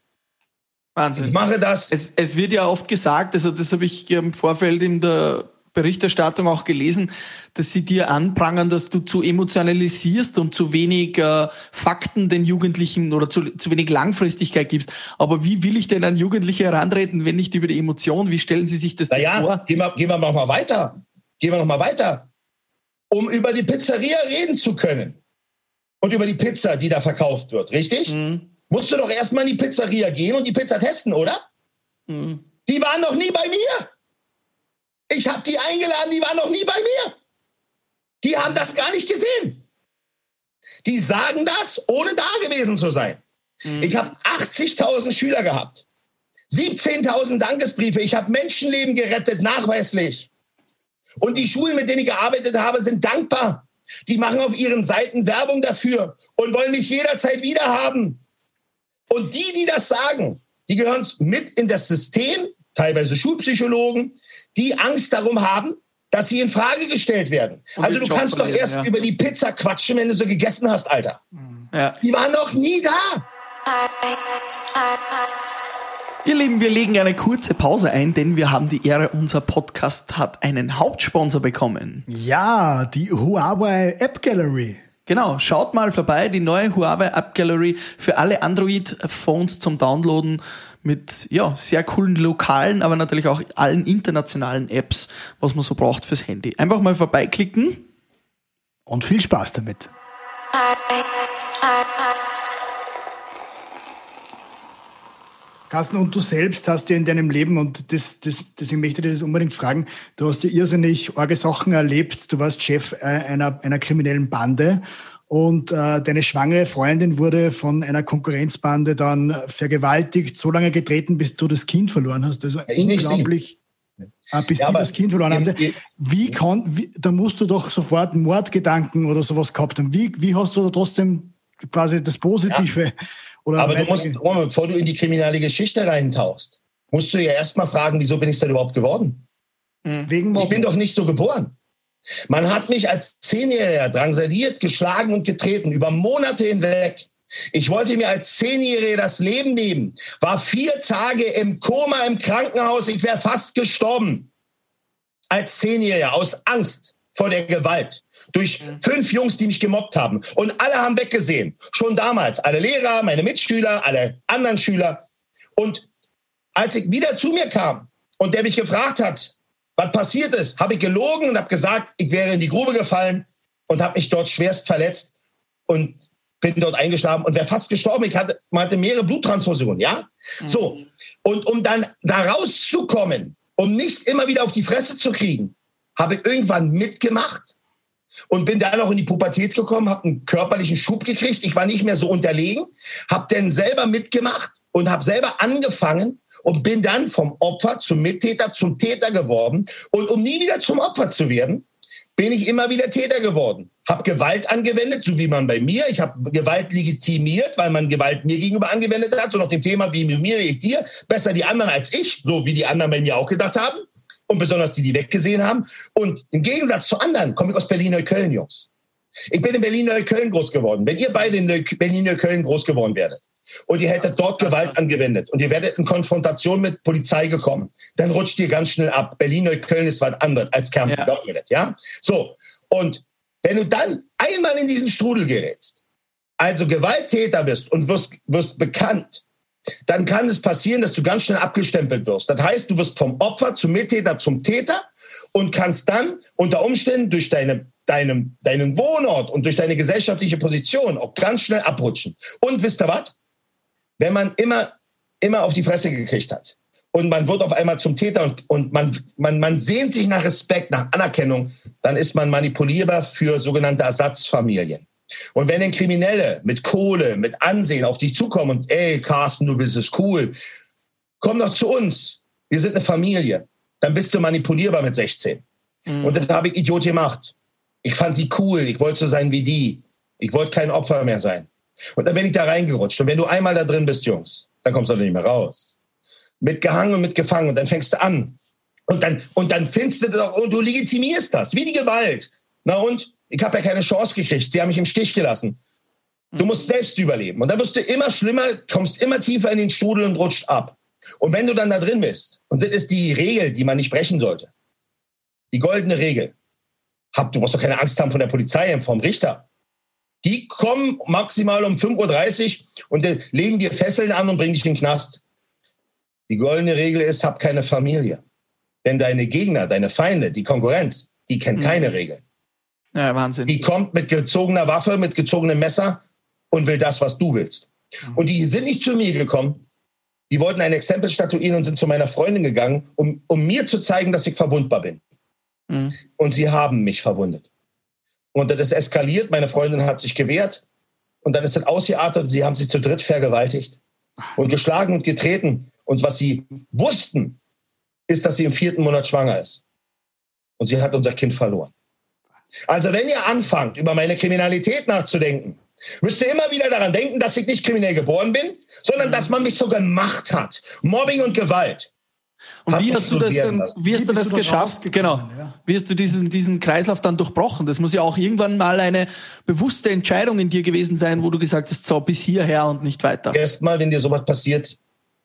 Wahnsinn. Ich mache das. Es, es wird ja oft gesagt, also das habe ich im Vorfeld in der Berichterstattung auch gelesen, dass sie dir anprangern, dass du zu emotionalisierst und zu wenig äh, Fakten den Jugendlichen oder zu, zu wenig Langfristigkeit gibst. Aber wie will ich denn an Jugendliche herantreten, wenn nicht über die Emotion? Wie stellen Sie sich das naja, vor? Gehen wir, gehen wir noch mal weiter. Gehen wir noch mal weiter. Um über die Pizzeria reden zu können und über die Pizza, die da verkauft wird, richtig? Mhm. Musst du doch erstmal in die Pizzeria gehen und die Pizza testen, oder? Mhm. Die waren noch nie bei mir. Ich habe die eingeladen, die waren noch nie bei mir. Die haben das gar nicht gesehen. Die sagen das, ohne da gewesen zu sein. Mhm. Ich habe 80.000 Schüler gehabt. 17.000 Dankesbriefe. Ich habe Menschenleben gerettet, nachweislich. Und die Schulen, mit denen ich gearbeitet habe, sind dankbar. Die machen auf ihren Seiten Werbung dafür und wollen mich jederzeit wieder haben. Und die, die das sagen, die gehören mit in das System, teilweise Schulpsychologen, die Angst darum haben, dass sie in Frage gestellt werden. Und also du kannst doch erst ja. über die Pizza quatschen, wenn du so gegessen hast, Alter. Ja. Die waren noch nie da. Ihr Lieben, wir legen eine kurze Pause ein, denn wir haben die Ehre, unser Podcast hat einen Hauptsponsor bekommen. Ja, die Huawei App Gallery. Genau, schaut mal vorbei, die neue Huawei App Gallery für alle Android-Phones zum Downloaden mit ja, sehr coolen lokalen, aber natürlich auch allen internationalen Apps, was man so braucht fürs Handy. Einfach mal vorbeiklicken. Und viel Spaß damit. Carsten, und du selbst hast ja in deinem Leben, und das, das, deswegen möchte ich dir das unbedingt fragen, du hast ja irrsinnig arge Sachen erlebt. Du warst Chef äh, einer, einer kriminellen Bande und äh, deine schwangere Freundin wurde von einer Konkurrenzbande dann vergewaltigt, so lange getreten, bis du das Kind verloren hast. Also ich unglaublich. Ah, bis ja, sie das Kind verloren haben. Wie kann, wie, da musst du doch sofort Mordgedanken oder sowas gehabt haben. Wie, wie hast du da trotzdem quasi das Positive? Ja. Oder Aber du musst, bevor du in die kriminelle Geschichte reintauchst, musst du ja erstmal fragen, wieso bin ich denn überhaupt geworden? Mhm. Wegen ich bin doch nicht so geboren. Man hat mich als Zehnjähriger drangsaliert, geschlagen und getreten, über Monate hinweg. Ich wollte mir als Zehnjähriger das Leben nehmen, war vier Tage im Koma im Krankenhaus, ich wäre fast gestorben. Als Zehnjähriger aus Angst vor der Gewalt. Durch fünf Jungs, die mich gemobbt haben. Und alle haben weggesehen. Schon damals. Alle Lehrer, meine Mitschüler, alle anderen Schüler. Und als ich wieder zu mir kam und der mich gefragt hat, was passiert ist, habe ich gelogen und habe gesagt, ich wäre in die Grube gefallen und habe mich dort schwerst verletzt und bin dort eingeschlafen und wäre fast gestorben. Ich hatte, man hatte mehrere Bluttransfusionen, ja? Mhm. So. Und um dann da rauszukommen, um nicht immer wieder auf die Fresse zu kriegen, habe ich irgendwann mitgemacht und bin dann auch in die Pubertät gekommen, habe einen körperlichen Schub gekriegt. Ich war nicht mehr so unterlegen, habe dann selber mitgemacht und habe selber angefangen und bin dann vom Opfer zum Mittäter zum Täter geworden. Und um nie wieder zum Opfer zu werden, bin ich immer wieder Täter geworden. Habe Gewalt angewendet, so wie man bei mir. Ich habe Gewalt legitimiert, weil man Gewalt mir gegenüber angewendet hat. So nach dem Thema, wie mir, wie ich dir. Besser die anderen als ich, so wie die anderen bei mir auch gedacht haben. Und besonders die, die weggesehen haben. Und im Gegensatz zu anderen komme ich aus Berlin-Neukölln, Jungs. Ich bin in Berlin-Neukölln groß geworden. Wenn ihr beide in Berlin-Neukölln groß geworden werdet, und ihr hättet dort Gewalt angewendet und ihr werdet in Konfrontation mit Polizei gekommen, dann rutscht ihr ganz schnell ab. Berlin-Neukölln ist was anderes als Kärnten, ja. glaubt mir das, ja? So. Und wenn du dann einmal in diesen Strudel gerätst, also Gewalttäter bist und wirst, wirst bekannt, dann kann es passieren, dass du ganz schnell abgestempelt wirst. Das heißt, du wirst vom Opfer zum Mittäter zum Täter und kannst dann unter Umständen durch deine, deinem, deinen Wohnort und durch deine gesellschaftliche Position auch ganz schnell abrutschen. Und wisst ihr was? Wenn man immer, immer auf die Fresse gekriegt hat und man wird auf einmal zum Täter und, und man, man, man sehnt sich nach Respekt, nach Anerkennung, dann ist man manipulierbar für sogenannte Ersatzfamilien. Und wenn ein Kriminelle mit Kohle, mit Ansehen auf dich zukommen und ey, Carsten, du bist es cool, komm doch zu uns. Wir sind eine Familie. dann bist du manipulierbar mit 16. Mhm. Und das habe ich Idiot gemacht. Ich fand die cool. Ich wollte so sein wie die. Ich wollte kein Opfer mehr sein. Und dann bin ich da reingerutscht. Und wenn du einmal da drin bist, Jungs, dann kommst du nicht mehr raus. Mitgehangen und mitgefangen. Und dann fängst du an. Und dann, und dann findest du doch, und du legitimierst das, wie die Gewalt. Na und? Ich habe ja keine Chance gekriegt. Sie haben mich im Stich gelassen. Du musst selbst überleben. Und dann wirst du immer schlimmer, kommst immer tiefer in den Strudel und rutscht ab. Und wenn du dann da drin bist, und das ist die Regel, die man nicht brechen sollte, die goldene Regel, hab, du musst doch keine Angst haben von der Polizei, vom Richter. Die kommen maximal um 5.30 Uhr und legen dir Fesseln an und bringen dich in den Knast. Die goldene Regel ist, hab keine Familie. Denn deine Gegner, deine Feinde, die Konkurrenz, die kennt mhm. keine Regeln. Ja, Wahnsinn. Die kommt mit gezogener Waffe, mit gezogenem Messer und will das, was du willst. Mhm. Und die sind nicht zu mir gekommen. Die wollten ein Exempel statuieren und sind zu meiner Freundin gegangen, um, um mir zu zeigen, dass ich verwundbar bin. Mhm. Und sie haben mich verwundet. Und das ist eskaliert. Meine Freundin hat sich gewehrt. Und dann ist das ausgeartet und sie haben sich zu dritt vergewaltigt und geschlagen und getreten. Und was sie wussten, ist, dass sie im vierten Monat schwanger ist. Und sie hat unser Kind verloren. Also wenn ihr anfangt, über meine Kriminalität nachzudenken, müsst ihr immer wieder daran denken, dass ich nicht kriminell geboren bin, sondern dass man mich so gemacht hat. Mobbing und Gewalt. Und wie hast du das denn, wie hast wie du das geschafft? Genau. Ja. Wie hast du diesen, diesen Kreislauf dann durchbrochen? Das muss ja auch irgendwann mal eine bewusste Entscheidung in dir gewesen sein, wo du gesagt hast, so bis hierher und nicht weiter. Erstmal, wenn dir sowas passiert,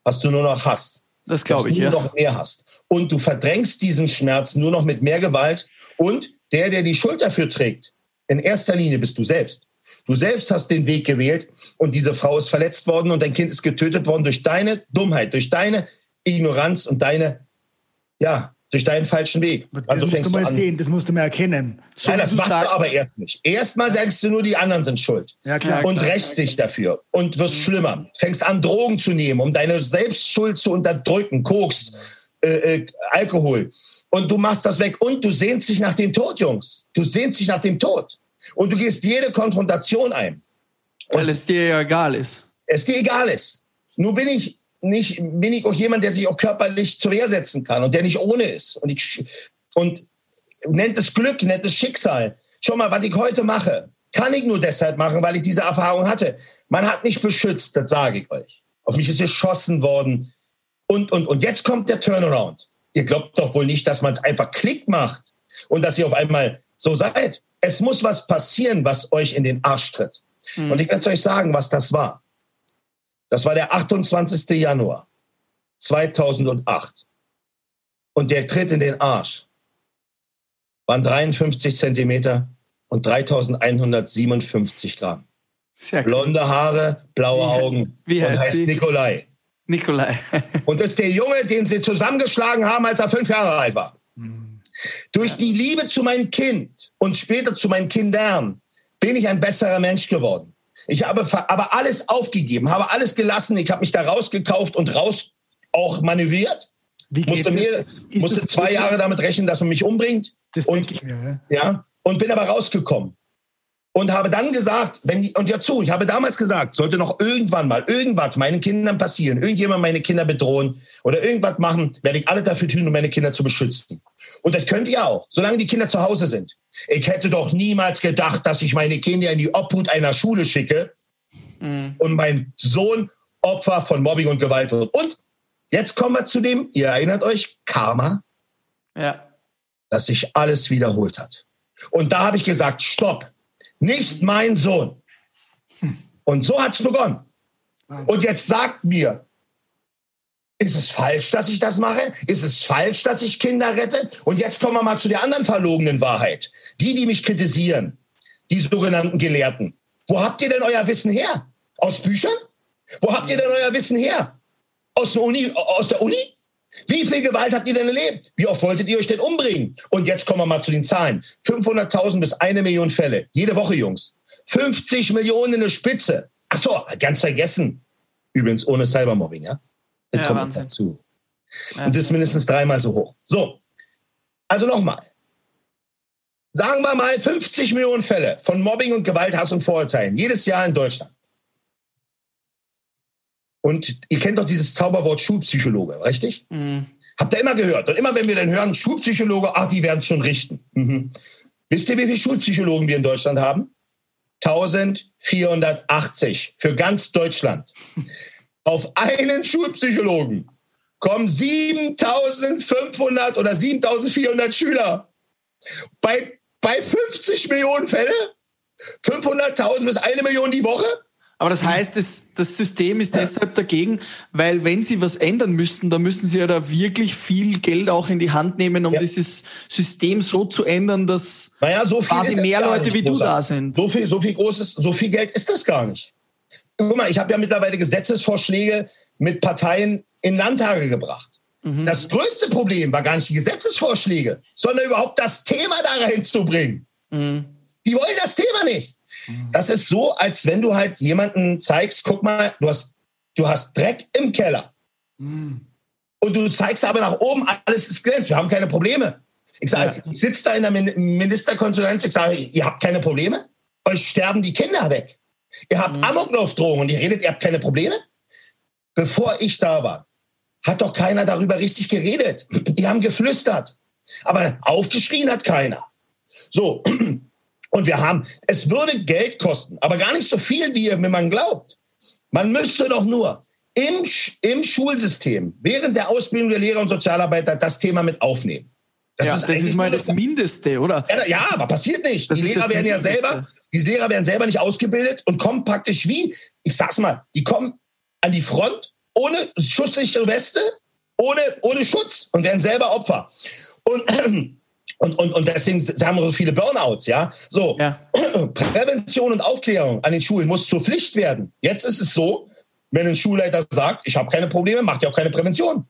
hast du nur noch Hass. Das glaube ich, du ja. nur noch mehr hast. Und du verdrängst diesen Schmerz nur noch mit mehr Gewalt. Und der, der die Schuld dafür trägt, in erster Linie bist du selbst. Du selbst hast den Weg gewählt und diese Frau ist verletzt worden und dein Kind ist getötet worden durch deine Dummheit, durch deine Ignoranz und deine, ja, durch deinen falschen Weg. Das also musst du mal an, sehen, das musst du mal erkennen. So Nein, das machst du aber erst nicht. Erstmal sagst du nur, die anderen sind schuld. Ja, klar, und klar, rächst dich dafür und wirst schlimmer. Fängst an, Drogen zu nehmen, um deine Selbstschuld zu unterdrücken. Koks, äh, äh, Alkohol. Und du machst das weg. Und du sehnst dich nach dem Tod, Jungs. Du sehnst dich nach dem Tod. Und du gehst jede Konfrontation ein. Weil es dir ja egal ist. Es dir egal ist. Nur bin ich nicht, bin ich auch jemand, der sich auch körperlich zur Wehr setzen kann und der nicht ohne ist. Und ich, und nennt es Glück, nennt es Schicksal. Schau mal, was ich heute mache, kann ich nur deshalb machen, weil ich diese Erfahrung hatte. Man hat mich beschützt, das sage ich euch. Auf mich ist geschossen worden. Und, und, und jetzt kommt der Turnaround. Ihr glaubt doch wohl nicht, dass man einfach Klick macht und dass ihr auf einmal so seid. Es muss was passieren, was euch in den Arsch tritt. Mhm. Und ich werde euch sagen, was das war. Das war der 28. Januar 2008. Und der Tritt in den Arsch waren 53 Zentimeter und 3157 Gramm. Sehr Blonde Haare, blaue wie, Augen. Wie heißt, und heißt sie? Nikolai. Nikolai. und das ist der Junge, den sie zusammengeschlagen haben, als er fünf Jahre alt war. Mhm. Durch die Liebe zu meinem Kind und später zu meinen Kindern bin ich ein besserer Mensch geworden. Ich habe aber alles aufgegeben, habe alles gelassen. Ich habe mich da rausgekauft und raus auch manövriert. Wie musste mir, musste zwei? Jahre damit rechnen, dass man mich umbringt. Das denke ich mir. Ja. ja, und bin aber rausgekommen und habe dann gesagt, wenn und ja zu, ich habe damals gesagt, sollte noch irgendwann mal irgendwas meinen Kindern passieren, irgendjemand meine Kinder bedrohen oder irgendwas machen, werde ich alles dafür tun, um meine Kinder zu beschützen. Und das könnt ihr auch, solange die Kinder zu Hause sind. Ich hätte doch niemals gedacht, dass ich meine Kinder in die Obhut einer Schule schicke mhm. und mein Sohn Opfer von Mobbing und Gewalt wird. Und jetzt kommen wir zu dem, ihr erinnert euch, Karma. Ja. Dass sich alles wiederholt hat. Und da habe ich gesagt, stopp nicht mein Sohn. Und so hat es begonnen. Und jetzt sagt mir, ist es falsch, dass ich das mache? Ist es falsch, dass ich Kinder rette? Und jetzt kommen wir mal zu der anderen verlogenen Wahrheit. Die, die mich kritisieren, die sogenannten Gelehrten. Wo habt ihr denn euer Wissen her? Aus Büchern? Wo habt ihr denn euer Wissen her? Aus der Uni? Aus der Uni? Wie viel Gewalt habt ihr denn erlebt? Wie oft wolltet ihr euch denn umbringen? Und jetzt kommen wir mal zu den Zahlen. 500.000 bis eine Million Fälle. Jede Woche, Jungs. 50 Millionen in der Spitze. Ach so, ganz vergessen. Übrigens ohne Cybermobbing, ja? Das ja, kommt Wahnsinn. dazu. Ja. Und das ist mindestens dreimal so hoch. So. Also nochmal. Sagen wir mal 50 Millionen Fälle von Mobbing und Gewalt, Hass und Vorurteilen. Jedes Jahr in Deutschland. Und ihr kennt doch dieses Zauberwort Schulpsychologe, richtig? Mhm. Habt ihr immer gehört. Und immer wenn wir dann hören, Schulpsychologe, ach, die werden es schon richten. Mhm. Wisst ihr, wie viele Schulpsychologen wir in Deutschland haben? 1480 für ganz Deutschland. Auf einen Schulpsychologen kommen 7500 oder 7400 Schüler. Bei, bei 50 Millionen Fälle, 500.000 bis eine Million die Woche, aber das heißt, das, das System ist deshalb dagegen, weil wenn sie was ändern müssten, dann müssen sie ja da wirklich viel Geld auch in die Hand nehmen, um ja. dieses System so zu ändern, dass naja, so quasi mehr Leute wie du da sind. So viel, so viel großes, so viel Geld ist das gar nicht. Guck mal, ich habe ja mittlerweile Gesetzesvorschläge mit Parteien in Landtage gebracht. Mhm. Das größte Problem war gar nicht die Gesetzesvorschläge, sondern überhaupt das Thema dahin zu bringen. Mhm. Die wollen das Thema nicht. Das ist so, als wenn du halt jemanden zeigst, guck mal, du hast, du hast Dreck im Keller. Mm. Und du zeigst aber nach oben, alles ist glänzt, wir haben keine Probleme. Ich sage, ja. ich sitze da in der Ministerkonferenz, ich sage, ihr habt keine Probleme? Euch sterben die Kinder weg. Ihr habt mhm. Amoklaufdrohungen und ihr redet, ihr habt keine Probleme? Bevor ich da war, hat doch keiner darüber richtig geredet. Die haben geflüstert. Aber aufgeschrien hat keiner. So, und wir haben, es würde Geld kosten, aber gar nicht so viel, wie man glaubt. Man müsste doch nur im, im Schulsystem während der Ausbildung der Lehrer und Sozialarbeiter das Thema mit aufnehmen. Das, ja, ist, das ist mal das Mindeste, oder? Ja, ja aber passiert nicht. Das die Lehrer werden ja selber, die Lehrer werden selber nicht ausgebildet und kommen praktisch wie, ich sag's mal, die kommen an die Front ohne schusssichere Weste, ohne, ohne Schutz und werden selber Opfer. Und Und, und, und deswegen haben wir so viele Burnouts, ja. So, ja. Prävention und Aufklärung an den Schulen muss zur Pflicht werden. Jetzt ist es so, wenn ein Schulleiter sagt, ich habe keine Probleme, macht ja auch keine Prävention.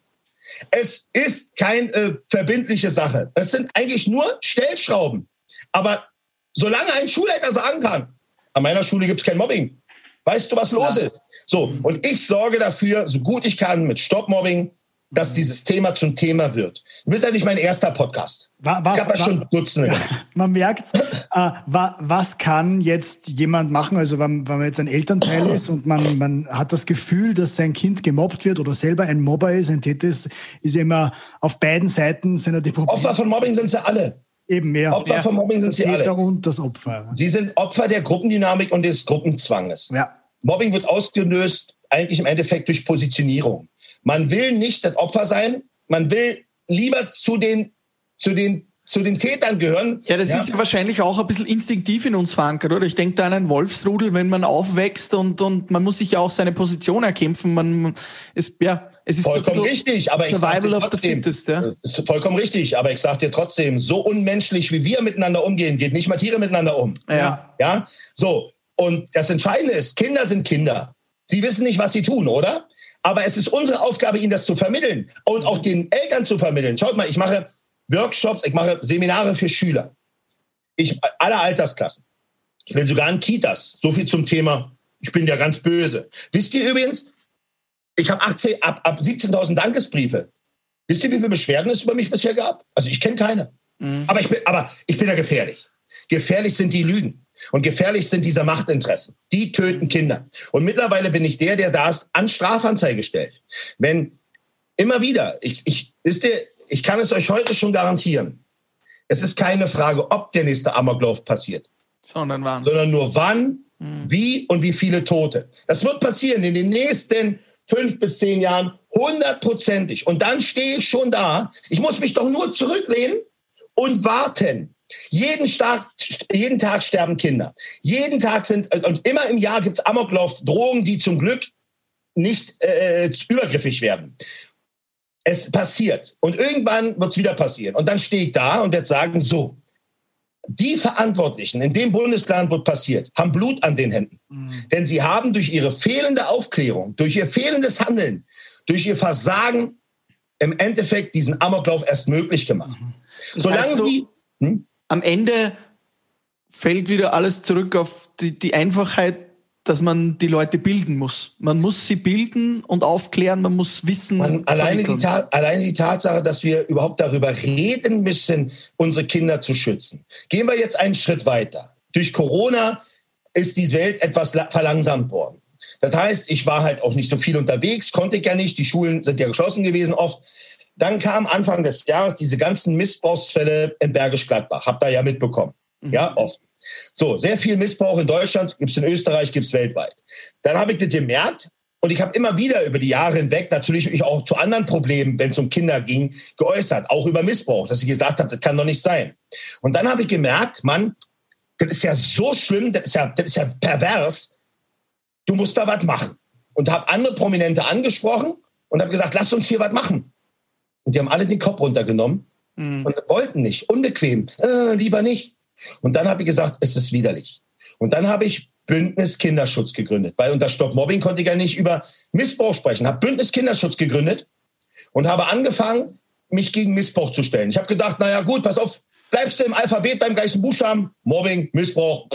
Es ist keine äh, verbindliche Sache. Es sind eigentlich nur Stellschrauben. Aber solange ein Schulleiter sagen kann, an meiner Schule gibt es kein Mobbing, weißt du, was los ja. ist? So, und ich sorge dafür, so gut ich kann, mit Stopp-Mobbing, dass dieses Thema zum Thema wird. Du bist ja nicht mein erster Podcast. Was, ich habe ja schon Dutzende. Ja, man merkt, äh, was kann jetzt jemand machen? Also wenn, wenn man jetzt ein Elternteil ist und man, man hat das Gefühl, dass sein Kind gemobbt wird oder selber ein Mobber ist, ein Täter ist, ist immer auf beiden Seiten sind die Probleme. Opfer von Mobbing sind sie alle. Eben mehr. Opfer ja. von Mobbing sind sie Täter alle. und das Opfer. Sie sind Opfer der Gruppendynamik und des Gruppenzwanges. Ja. Mobbing wird ausgelöst eigentlich im Endeffekt durch Positionierung. Man will nicht das Opfer sein, man will lieber zu den, zu den zu den Tätern gehören. Ja, das ja. ist ja wahrscheinlich auch ein bisschen instinktiv in uns verankert, oder? Ich denke da an einen Wolfsrudel, wenn man aufwächst und, und man muss sich ja auch seine Position erkämpfen. Man ist, ja, es ist vollkommen so richtig, aber Survival ich trotzdem, fittest, ja. Ist vollkommen richtig, aber ich sage dir trotzdem, so unmenschlich wie wir miteinander umgehen, geht nicht mal Tiere miteinander um. Ja. Ja, so. Und das Entscheidende ist, Kinder sind Kinder. Sie wissen nicht, was sie tun, oder? Aber es ist unsere Aufgabe, ihnen das zu vermitteln und auch den Eltern zu vermitteln. Schaut mal, ich mache Workshops, ich mache Seminare für Schüler. Ich, alle Altersklassen. Ich bin sogar in Kitas. So viel zum Thema, ich bin ja ganz böse. Wisst ihr übrigens, ich habe ab, ab 17.000 Dankesbriefe. Wisst ihr, wie viele Beschwerden es über mich bisher gab? Also ich kenne keine. Mhm. Aber, ich bin, aber ich bin ja gefährlich. Gefährlich sind die Lügen. Und gefährlich sind diese Machtinteressen. Die töten Kinder. Und mittlerweile bin ich der, der das an Strafanzeige stellt. Wenn immer wieder, ich, ich, wisst ihr, ich kann es euch heute schon garantieren. Es ist keine Frage, ob der nächste Amoklauf passiert. Sondern wann. Sondern nur wann, hm. wie und wie viele Tote. Das wird passieren in den nächsten fünf bis zehn Jahren hundertprozentig. Und dann stehe ich schon da. Ich muss mich doch nur zurücklehnen und warten. Jeden, Tag, jeden Tag sterben Kinder. Jeden Tag sind, und immer im Jahr gibt es Amoklauf-Drohungen, die zum Glück nicht äh, übergriffig werden. Es passiert. Und irgendwann wird es wieder passieren. Und dann stehe ich da und werde sagen, so, die Verantwortlichen in dem Bundesland, wo passiert, haben Blut an den Händen. Mhm. Denn sie haben durch ihre fehlende Aufklärung, durch ihr fehlendes Handeln, durch ihr Versagen im Endeffekt diesen Amoklauf erst möglich gemacht. Mhm. Solange so, die... Hm? Am Ende fällt wieder alles zurück auf die, die Einfachheit, dass man die Leute bilden muss. Man muss sie bilden und aufklären, man muss wissen. Man, alleine, die alleine die Tatsache, dass wir überhaupt darüber reden müssen, unsere Kinder zu schützen. Gehen wir jetzt einen Schritt weiter. Durch Corona ist die Welt etwas verlangsamt worden. Das heißt, ich war halt auch nicht so viel unterwegs, konnte ich ja nicht. Die Schulen sind ja geschlossen gewesen oft. Dann kam Anfang des Jahres diese ganzen Missbrauchsfälle in Bergisch Gladbach. Habt ihr ja mitbekommen. Mhm. Ja, oft. So, sehr viel Missbrauch in Deutschland, gibt es in Österreich, gibt es weltweit. Dann habe ich das gemerkt und ich habe immer wieder über die Jahre hinweg natürlich mich auch zu anderen Problemen, wenn es um Kinder ging, geäußert, auch über Missbrauch, dass ich gesagt habe, das kann doch nicht sein. Und dann habe ich gemerkt, Mann, das ist ja so schlimm, das ist ja, das ist ja pervers, du musst da was machen. Und habe andere Prominente angesprochen und habe gesagt, lass uns hier was machen. Und die haben alle den Kopf runtergenommen mhm. und wollten nicht, unbequem, äh, lieber nicht. Und dann habe ich gesagt, es ist widerlich. Und dann habe ich Bündnis Kinderschutz gegründet, weil unter Stop Mobbing konnte ich ja nicht über Missbrauch sprechen. Habe Bündnis Kinderschutz gegründet und habe angefangen, mich gegen Missbrauch zu stellen. Ich habe gedacht, naja gut, pass auf, bleibst du im Alphabet beim gleichen Buchstaben, Mobbing, Missbrauch.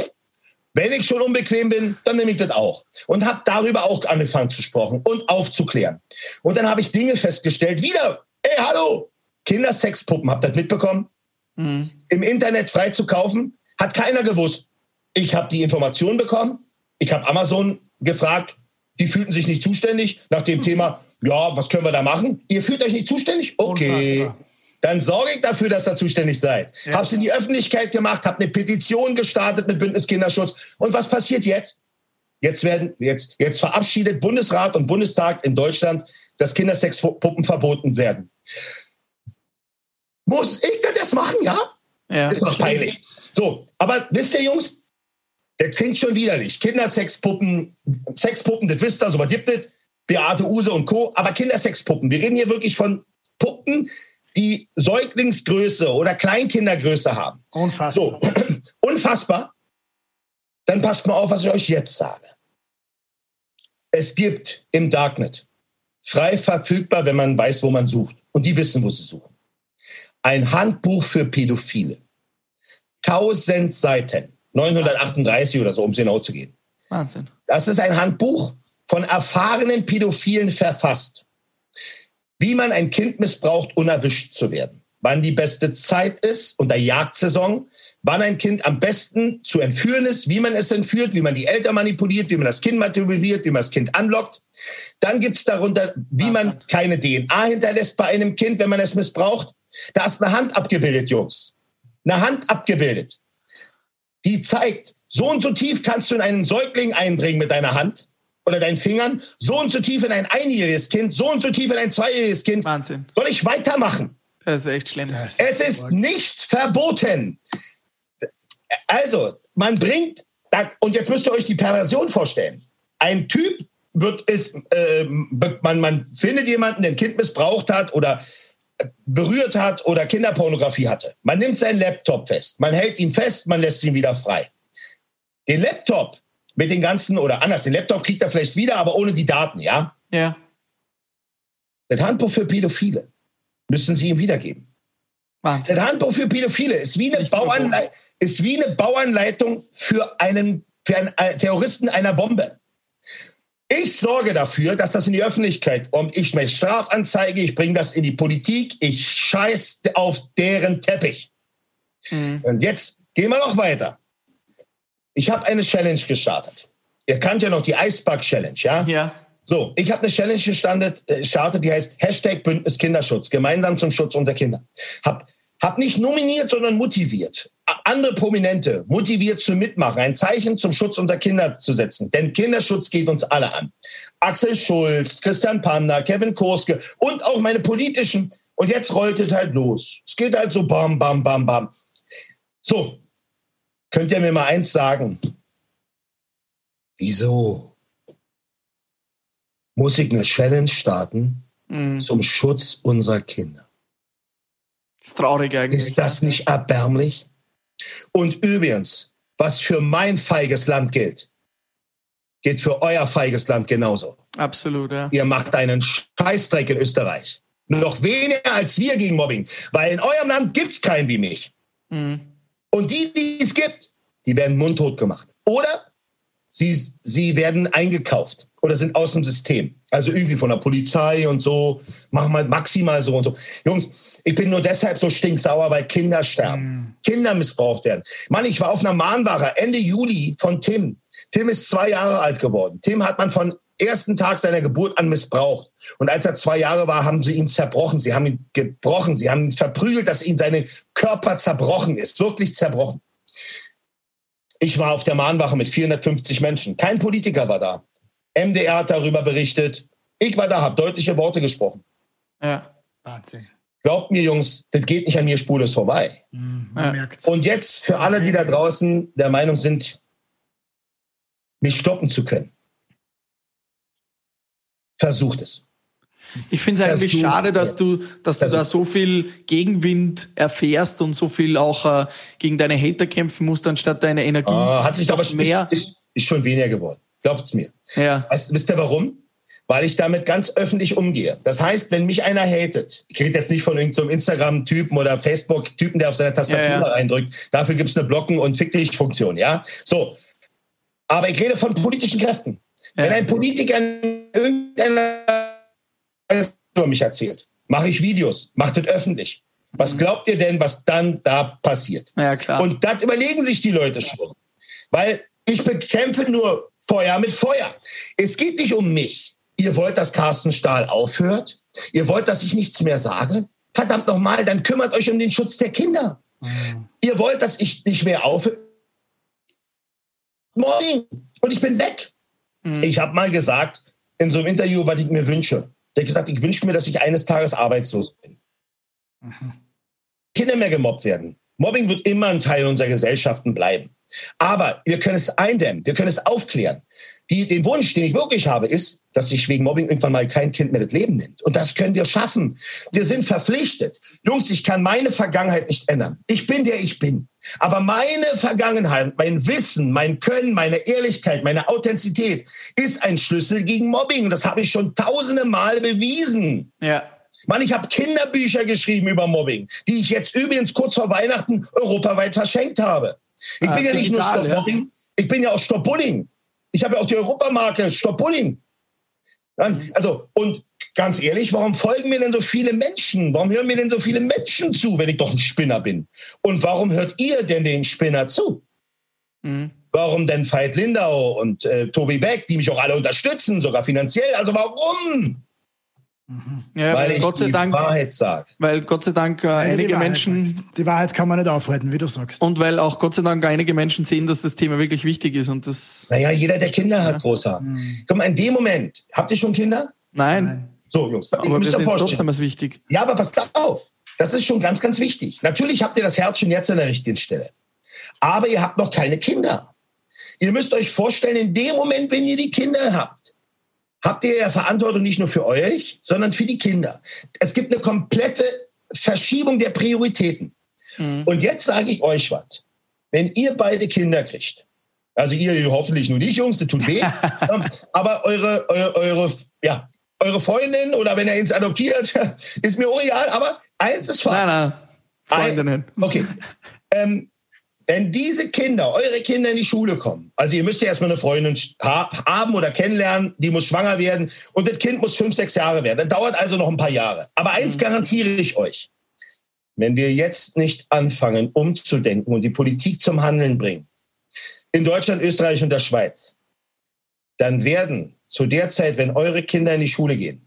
Wenn ich schon unbequem bin, dann nehme ich das auch. Und habe darüber auch angefangen zu sprechen und aufzuklären. Und dann habe ich Dinge festgestellt, wieder, ey, hallo, Kindersexpuppen, habt ihr das mitbekommen? Mhm. Im Internet frei zu kaufen, hat keiner gewusst. Ich habe die Information bekommen. Ich habe Amazon gefragt. Die fühlten sich nicht zuständig nach dem Thema, ja, was können wir da machen? Ihr fühlt euch nicht zuständig? Okay. Unfassbar. Dann sorge ich dafür, dass ihr zuständig seid. Ja. Hab's in die Öffentlichkeit gemacht, hab eine Petition gestartet mit Bündnis Kinderschutz. Und was passiert jetzt? Jetzt werden, jetzt, jetzt verabschiedet Bundesrat und Bundestag in Deutschland, dass Kindersexpuppen verboten werden. Muss ich denn das machen, ja? Ja. Ist doch peinlich. So, aber wisst ihr, Jungs, das klingt schon widerlich. Kindersexpuppen, Sexpuppen, das wisst ihr, so was gibt es. Beate Use und Co. Aber Kindersexpuppen. Wir reden hier wirklich von Puppen, die Säuglingsgröße oder Kleinkindergröße haben. Unfassbar. So, unfassbar. Dann passt mal auf, was ich euch jetzt sage. Es gibt im Darknet frei verfügbar, wenn man weiß, wo man sucht. Und die wissen, wo sie suchen. Ein Handbuch für Pädophile. Tausend Seiten 938 oder so, um es genau zu gehen. Wahnsinn. Das ist ein Handbuch von erfahrenen Pädophilen verfasst. Wie man ein Kind missbraucht, unerwischt zu werden. Wann die beste Zeit ist unter Jagdsaison, wann ein Kind am besten zu entführen ist, wie man es entführt, wie man die Eltern manipuliert, wie man das Kind manipuliert, wie man das Kind anlockt. Dann gibt es darunter, wie man keine DNA hinterlässt bei einem Kind, wenn man es missbraucht. Da ist eine Hand abgebildet, Jungs. Eine Hand abgebildet die zeigt, so und so tief kannst du in einen Säugling eindringen mit deiner Hand oder deinen Fingern, so und so tief in ein einjähriges Kind, so und so tief in ein zweijähriges Kind. Wahnsinn. Soll ich weitermachen? Das ist echt schlimm. Ist es ist nicht verboten. Also, man bringt, und jetzt müsst ihr euch die Perversion vorstellen. Ein Typ wird es, äh, man, man findet jemanden, der ein Kind missbraucht hat oder berührt hat oder Kinderpornografie hatte. Man nimmt seinen Laptop fest, man hält ihn fest, man lässt ihn wieder frei. Den Laptop mit den ganzen, oder anders, den Laptop kriegt er vielleicht wieder, aber ohne die Daten, ja? Ja. Das Handbuch für Pädophile müssen Sie ihm wiedergeben. Wahnsinn. Das Handbuch für Pädophile ist wie, eine Bauanlei ist wie eine Bauanleitung für einen, für einen äh, Terroristen einer Bombe. Ich sorge dafür, dass das in die Öffentlichkeit kommt. Ich mache Strafanzeige, ich bringe das in die Politik, ich scheiß auf deren Teppich. Mhm. Und jetzt gehen wir noch weiter. Ich habe eine Challenge gestartet. Ihr kannt ja noch die Eisberg Challenge, ja? Ja. So, ich habe eine Challenge gestartet, äh, die heißt Hashtag Bündnis Kinderschutz, gemeinsam zum Schutz unter Kinder. Hab hab nicht nominiert, sondern motiviert. Andere Prominente motiviert zu mitmachen, ein Zeichen zum Schutz unserer Kinder zu setzen. Denn Kinderschutz geht uns alle an. Axel Schulz, Christian Panda, Kevin Kurske und auch meine politischen. Und jetzt rollt es halt los. Es geht halt so bam, bam, bam, bam. So, könnt ihr mir mal eins sagen? Wieso muss ich eine Challenge starten mhm. zum Schutz unserer Kinder? Das ist traurig eigentlich. Ist das nicht erbärmlich? Und übrigens, was für mein feiges Land gilt, gilt für euer feiges Land genauso. Absolut, ja. Ihr macht einen Scheißdreck in Österreich. Noch weniger als wir gegen Mobbing. Weil in eurem Land gibt es keinen wie mich. Mhm. Und die, die es gibt, die werden mundtot gemacht. Oder sie, sie werden eingekauft oder sind aus dem System. Also irgendwie von der Polizei und so, machen wir maximal so und so. Jungs, ich bin nur deshalb so stinksauer, weil Kinder sterben. Mm. Kinder missbraucht werden. Mann, ich war auf einer Mahnwache Ende Juli von Tim. Tim ist zwei Jahre alt geworden. Tim hat man von ersten Tag seiner Geburt an missbraucht. Und als er zwei Jahre war, haben sie ihn zerbrochen. Sie haben ihn gebrochen. Sie haben ihn verprügelt, dass ihm sein Körper zerbrochen ist. Wirklich zerbrochen. Ich war auf der Mahnwache mit 450 Menschen. Kein Politiker war da. MDR hat darüber berichtet. Ich war da, habe deutliche Worte gesprochen. Ja. Wahnsinn. Glaubt mir, Jungs, das geht nicht an mir spurlos vorbei. Mhm, man Ja. merkt's. Und jetzt für alle, die da draußen der Meinung sind, mich stoppen zu können. Versucht es. Ich finde es eigentlich du- schade, dass du, dass du da so viel Gegenwind erfährst und so viel auch äh, gegen deine Hater kämpfen musst, anstatt deine Energie Ah, hat sich aber mehr. Ist, ist, ist schon weniger geworden. Glaubt's mir. Ja. Weißt, wisst ihr warum? Weil ich damit ganz öffentlich umgehe. Das heißt, wenn mich einer hatet, ich rede jetzt nicht von irgendeinem Instagram-Typen oder Facebook-Typen, der auf seine Tastatur Ja, ja. reindrückt. Dafür gibt's eine Blocken- und Fick dich-Funktion, ja? So. Aber ich rede von politischen Kräften. Ja. Wenn ein Politiker irgendeiner über mich erzählt, mache ich Videos, macht das öffentlich. Was Mhm. glaubt ihr denn, was dann da passiert? ja, klar. Und das überlegen sich die Leute schon. Weil ich bekämpfe nur Feuer mit Feuer. Es geht nicht um mich. Ihr wollt, dass Carsten Stahl aufhört? Ihr wollt, dass ich nichts mehr sage? Verdammt nochmal, dann kümmert euch um den Schutz der Kinder. Ihr wollt, dass ich nicht mehr aufhöre? Moin. Und ich bin weg. Mhm. Ich habe mal gesagt, in so einem Interview, was ich mir wünsche. Ich habe gesagt, ich wünsche mir, dass ich eines Tages arbeitslos bin. Kinder mehr gemobbt werden. Mobbing wird immer ein Teil unserer Gesellschaften bleiben. Aber wir können es eindämmen, wir können es aufklären. Die, den Wunsch, den ich wirklich habe, ist, dass sich wegen Mobbing irgendwann mal kein Kind mehr das Leben nimmt. Und das können wir schaffen. Wir sind verpflichtet. Jungs, ich kann meine Vergangenheit nicht ändern. Ich bin der ich bin. Aber meine Vergangenheit, mein Wissen, mein Können, meine Ehrlichkeit, meine Authentizität ist ein Schlüssel gegen Mobbing. Das habe ich schon tausende Mal bewiesen. ja. Mann, ich habe Kinderbücher geschrieben über Mobbing, die ich jetzt übrigens kurz vor Weihnachten europaweit verschenkt habe. Ich Ah, bin ja nicht nur Stop. Mobbing, ich bin ja auch Stop Bullying. Ich habe ja auch die Europamarke Stop Bullying. Ja, Mhm. Also, und ganz ehrlich, warum folgen mir denn so viele Menschen? Warum hören mir denn so viele Menschen zu, wenn ich doch ein Spinner bin? Und warum hört ihr denn den Spinner zu? Mhm. Warum denn Veit Lindau und äh, Tobi Beck, die mich auch alle unterstützen, sogar finanziell? Also warum? Ja Weil weil, ich Gott sei die Dank, Wahrheit sage. weil Gott sei Dank äh, einige Menschen sagst. Die Wahrheit kann man nicht aufhalten, wie du sagst. und weil auch Gott sei Dank einige Menschen sehen, dass das Thema wirklich wichtig ist und das. Naja, jeder, der Kinder hat, großer. Mhm. Guck mal, in dem Moment, habt ihr schon Kinder? Nein, Nein. So, Jungs, aber ihr wir müsst euch sehen es vorstellen. trotzdem als wichtig. Ja, aber passt auf. Das ist schon ganz, ganz wichtig. Natürlich habt ihr das Herzchen jetzt an der richtigen Stelle. Aber ihr habt noch keine Kinder. Ihr müsst euch vorstellen, in dem Moment, wenn ihr die Kinder habt, habt ihr ja Verantwortung nicht nur für euch, sondern für die Kinder. Es gibt eine komplette Verschiebung der Prioritäten. Mhm. Und jetzt sage ich euch was. Wenn ihr beide Kinder kriegt, also ihr hoffentlich nur nicht, Jungs, das tut weh, ähm, aber eure, eure, eure, ja, eure Freundin oder wenn er ins adoptiert, ist mir egal, aber eins ist wahr. Nein, nein. Freundinnen. Okay. Ähm, wenn diese Kinder, eure Kinder in die Schule kommen, also ihr müsst ja erstmal eine Freundin ha haben oder kennenlernen, die muss schwanger werden und das Kind muss fünf, sechs Jahre werden. Das dauert also noch ein paar Jahre. Aber eins garantiere ich euch. Wenn wir jetzt nicht anfangen, umzudenken und die Politik zum Handeln bringen, in Deutschland, Österreich und der Schweiz, dann werden zu der Zeit, wenn eure Kinder in die Schule gehen,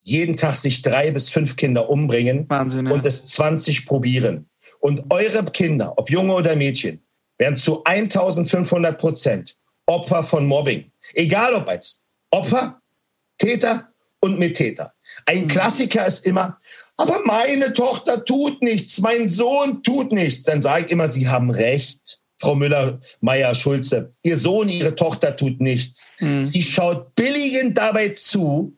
jeden Tag sich drei bis fünf Kinder umbringen Wahnsinn, ja. und es 20 probieren. Und eure Kinder, ob Junge oder Mädchen, werden zu 1500 Prozent Opfer von Mobbing. Egal ob als Opfer, Täter und Mittäter. Ein Mhm. Klassiker ist immer, aber meine Tochter tut nichts, mein Sohn tut nichts. Dann sage ich immer, Sie haben recht. Frau Müller, Meier, Schulze, Ihr Sohn, Ihre Tochter tut nichts. Mhm. Sie schaut billigend dabei zu,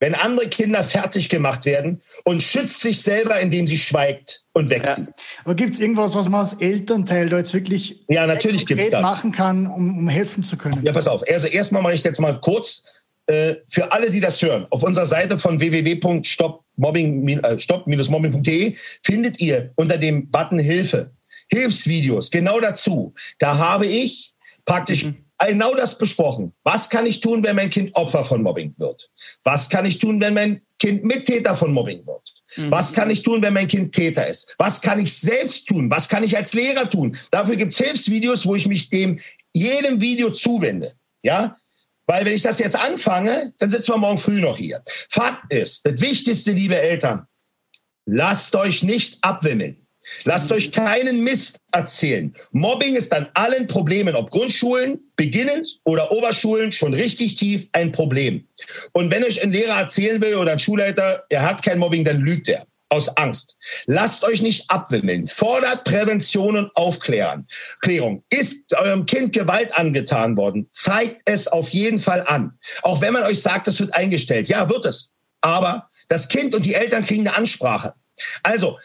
wenn andere Kinder fertig gemacht werden und schützt sich selber, indem sie schweigt und wegsieht. Aber gibt es irgendwas, was man als Elternteil da jetzt wirklich Ja, natürlich konkret machen kann, um, um helfen zu können? Ja, pass auf. Also erstmal mache ich jetzt mal kurz äh, für alle, die das hören. Auf unserer Seite von www.stop-mobbing.de äh, findet ihr unter dem Button Hilfe Hilfsvideos genau dazu. Da habe ich praktisch genau das besprochen. Was kann ich tun, wenn mein Kind Opfer von Mobbing wird? Was kann ich tun, wenn mein Kind Mittäter von Mobbing wird? Was kann ich tun, wenn mein Kind Täter ist? Was kann ich selbst tun? Was kann ich als Lehrer tun? Dafür gibt's Hilfsvideos, wo ich mich dem jedem Video zuwende. Ja? Weil wenn ich das jetzt anfange, dann sitzen wir morgen früh noch hier. Fakt ist, das Wichtigste, liebe Eltern, lasst euch nicht abwimmeln. Lasst euch keinen Mist erzählen. Mobbing ist an allen Problemen, ob Grundschulen, beginnend oder Oberschulen, schon richtig tief ein Problem. Und wenn euch ein Lehrer erzählen will oder ein Schulleiter, er hat kein Mobbing, dann lügt er aus Angst. Lasst euch nicht abwimmeln. Fordert Prävention und Aufklärung. Klärung. Ist eurem Kind Gewalt angetan worden? Zeigt es auf jeden Fall an. Auch wenn man euch sagt, es wird eingestellt. Ja, wird es. Aber das Kind und die Eltern kriegen eine Ansprache. Also,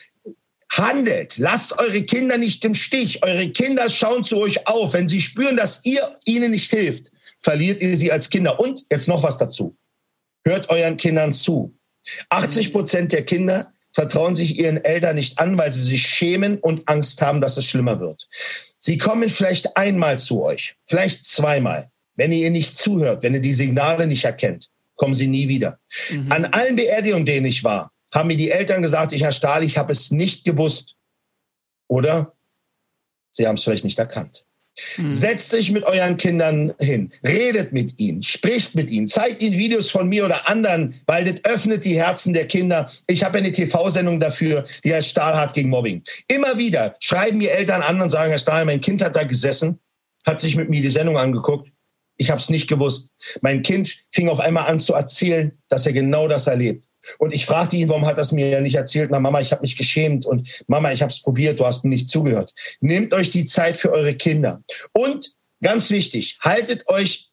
handelt. Lasst eure Kinder nicht im Stich. Eure Kinder schauen zu euch auf. Wenn sie spüren, dass ihr ihnen nicht hilft, verliert ihr sie als Kinder. Und jetzt noch was dazu. Hört euren Kindern zu. 80 Prozent der Kinder vertrauen sich ihren Eltern nicht an, weil sie sich schämen und Angst haben, dass es schlimmer wird. Sie kommen vielleicht einmal zu euch, vielleicht zweimal. Wenn ihr ihr nicht zuhört, wenn ihr die Signale nicht erkennt, kommen sie nie wieder. Mhm. An allen Beerdigungen, denen ich war, haben mir die Eltern gesagt, ich Herr Stahl, ich habe es nicht gewusst. Oder sie haben es vielleicht nicht erkannt. Mhm. Setzt euch mit euren Kindern hin, redet mit ihnen, spricht mit ihnen, zeigt ihnen Videos von mir oder anderen, weil das öffnet die Herzen der Kinder. Ich habe eine TV-Sendung dafür, die heißt Stahlhart gegen Mobbing. Immer wieder schreiben mir Eltern an und sagen, Herr Stahl, mein Kind hat da gesessen, hat sich mit mir die Sendung angeguckt. Ich habe es nicht gewusst. Mein Kind fing auf einmal an zu erzählen, dass er genau das erlebt. Und ich fragte ihn, warum hat das mir ja nicht erzählt? Na, Mama, ich habe mich geschämt und Mama, ich habe es probiert, du hast mir nicht zugehört. Nehmt euch die Zeit für eure Kinder. Und ganz wichtig, haltet euch,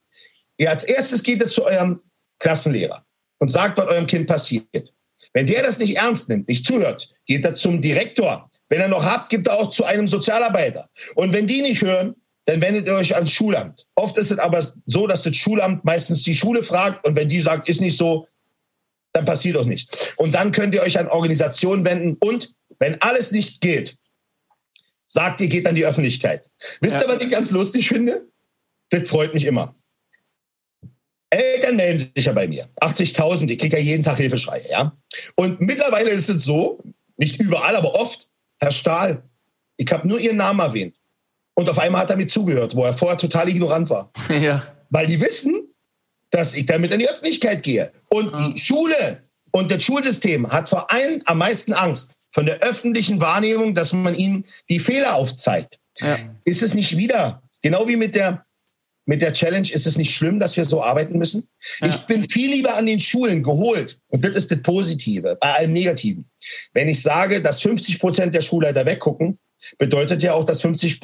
ihr als erstes geht ihr zu eurem Klassenlehrer und sagt, was eurem Kind passiert. Wenn der das nicht ernst nimmt, nicht zuhört, geht er zum Direktor. Wenn er noch habt, gibt er auch zu einem Sozialarbeiter. Und wenn die nicht hören, dann wendet ihr euch ans Schulamt. Oft ist es aber so, dass das Schulamt meistens die Schule fragt und wenn die sagt, ist nicht so, dann passiert doch nicht. Und dann könnt ihr euch an Organisationen wenden und wenn alles nicht gilt, sagt ihr, geht an die Öffentlichkeit. Wisst ihr, was ich ganz lustig finde? Das freut mich immer. Eltern melden sich ja bei mir. 80.000, ich kriege ja jeden Tag Hilfeschreie, ja. Und mittlerweile ist es so, nicht überall, aber oft, Herr Stahl, ich habe nur Ihren Namen erwähnt. Und auf einmal hat er mir zugehört, wo er vorher total ignorant war. Ja. Weil die wissen, dass ich damit in die Öffentlichkeit gehe. Und die Schule und das Schulsystem hat vor allem am meisten Angst von der öffentlichen Wahrnehmung, dass man ihnen die Fehler aufzeigt. Ja. Ist es nicht wieder, genau wie mit der, mit der Challenge, ist es nicht schlimm, dass wir so arbeiten müssen? Ja. Ich bin viel lieber an den Schulen geholt. Und das ist das Positive bei allem Negativen. Wenn ich sage, dass 50 Prozent der Schulleiter weggucken, bedeutet ja auch, dass 50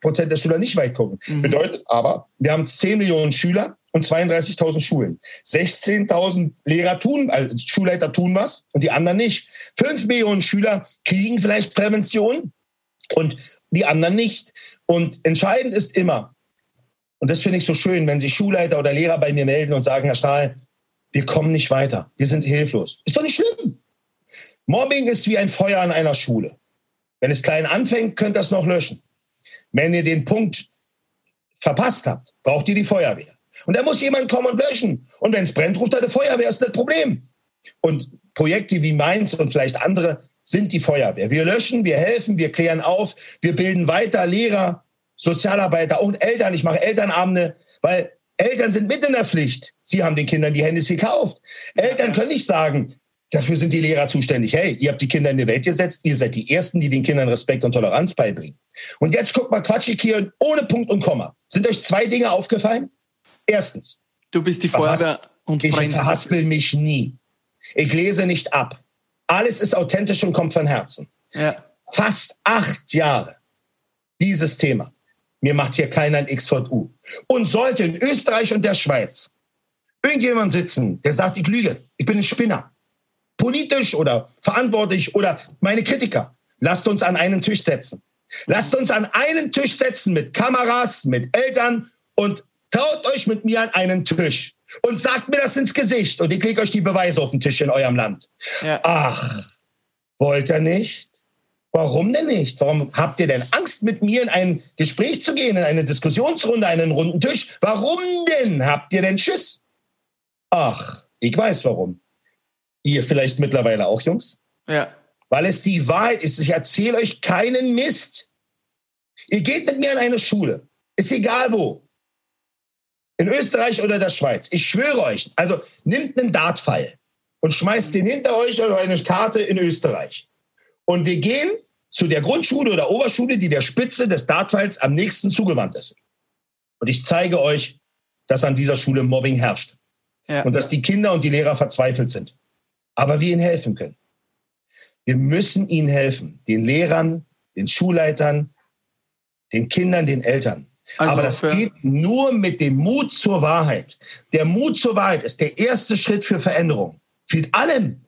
Prozent der Schüler nicht weit gucken. Mhm. Bedeutet aber, wir haben 10 Millionen Schüler und 32.000 Schulen. 16.000 Lehrer tun, also Schulleiter tun was und die anderen nicht. 5 Millionen Schüler kriegen vielleicht Prävention und die anderen nicht. Und entscheidend ist immer, und das finde ich so schön, wenn sich Schulleiter oder Lehrer bei mir melden und sagen, Herr Stahl, wir kommen nicht weiter, wir sind hilflos. Ist doch nicht schlimm. Mobbing ist wie ein Feuer an einer Schule. Wenn es klein anfängt, könnt ihr es noch löschen. Wenn ihr den Punkt verpasst habt, braucht ihr die Feuerwehr. Und da muss jemand kommen und löschen. Und wenn es brennt, ruft er die Feuerwehr, ist das Problem. Und Projekte wie meins und vielleicht andere sind die Feuerwehr. Wir löschen, wir helfen, wir klären auf, wir bilden weiter Lehrer, Sozialarbeiter und Eltern. Ich mache Elternabende, weil Eltern sind mit in der Pflicht. Sie haben den Kindern die Handys gekauft. Eltern können nicht sagen, Dafür sind die Lehrer zuständig. Hey, ihr habt die Kinder in die Welt gesetzt. Ihr seid die Ersten, die den Kindern Respekt und Toleranz beibringen. Und jetzt guckt mal quatschig hier ohne Punkt und Komma. Sind euch zwei Dinge aufgefallen? Erstens. Du bist die Feuerwehr und Ich verhaspel mich nie. Ich lese nicht ab. Alles ist authentisch und kommt von Herzen. Ja. Fast acht Jahre. Dieses Thema. Mir macht hier keiner ein XVU. Und sollte in Österreich und der Schweiz irgendjemand sitzen, der sagt, ich lüge, ich bin ein Spinner, politisch oder verantwortlich oder meine Kritiker. Lasst uns an einen Tisch setzen. Lasst uns an einen Tisch setzen mit Kameras, mit Eltern und traut euch mit mir an einen Tisch und sagt mir das ins Gesicht und ich lege euch die Beweise auf den Tisch in eurem Land. Ja. Ach, wollt ihr nicht? Warum denn nicht? Warum habt ihr denn Angst, mit mir in ein Gespräch zu gehen, in eine Diskussionsrunde, einen runden Tisch? Warum denn? Habt ihr denn Schiss? Ach, ich weiß warum. Ihr vielleicht mittlerweile auch, Jungs? Ja. Weil es die Wahrheit ist. Ich erzähle euch keinen Mist. Ihr geht mit mir in eine Schule. Ist egal wo. in Österreich oder der Schweiz. Ich schwöre euch, also nimmt einen Dartpfeil und schmeißt den hinter euch oder eine Karte in Österreich. Und wir gehen zu der Grundschule oder Oberschule, die der Spitze des Dartpfeils am nächsten zugewandt ist. Und ich zeige euch, dass an dieser Schule Mobbing herrscht. Ja. Und dass die Kinder und die Lehrer verzweifelt sind. Aber wir ihnen helfen können. Wir müssen ihnen helfen. Den Lehrern, den Schulleitern, den Kindern, den Eltern. Also Aber das geht nur mit dem Mut zur Wahrheit. Der Mut zur Wahrheit ist der erste Schritt für Veränderung. Mit allem.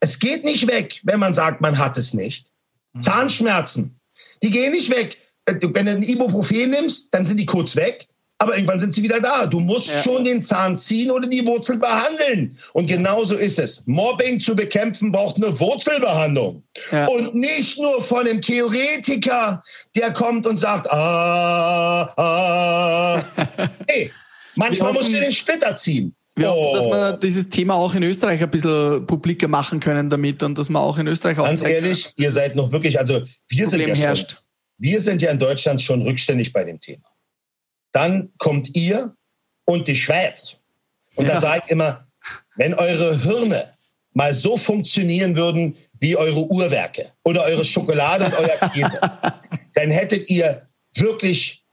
Es geht nicht weg, wenn man sagt, man hat es nicht. Mhm. Zahnschmerzen, die gehen nicht weg. Wenn du ein Ibuprofen nimmst, dann sind die kurz weg aber irgendwann sind sie wieder da. Du musst ja. schon den Zahn ziehen oder die Wurzel behandeln. Und genauso ist es. Mobbing zu bekämpfen braucht eine Wurzelbehandlung. Ja. Und nicht nur von einem Theoretiker, der kommt und sagt, ah, ah. hey, manchmal musst du den Splitter ziehen. Wir hoffen, dass wir oh. dieses Thema auch in Österreich ein bisschen publiker machen können damit und dass man auch in Österreich auch Ganz ehrlich, ihr seid noch wirklich, also wir sind ja schon, wir sind ja in Deutschland schon rückständig bei dem Thema dann kommt ihr und die Schweiz. Und ja. da sage ich immer, wenn eure Hirne mal so funktionieren würden wie eure Uhrwerke oder eure Schokolade und euer Käse, dann hättet ihr wirklich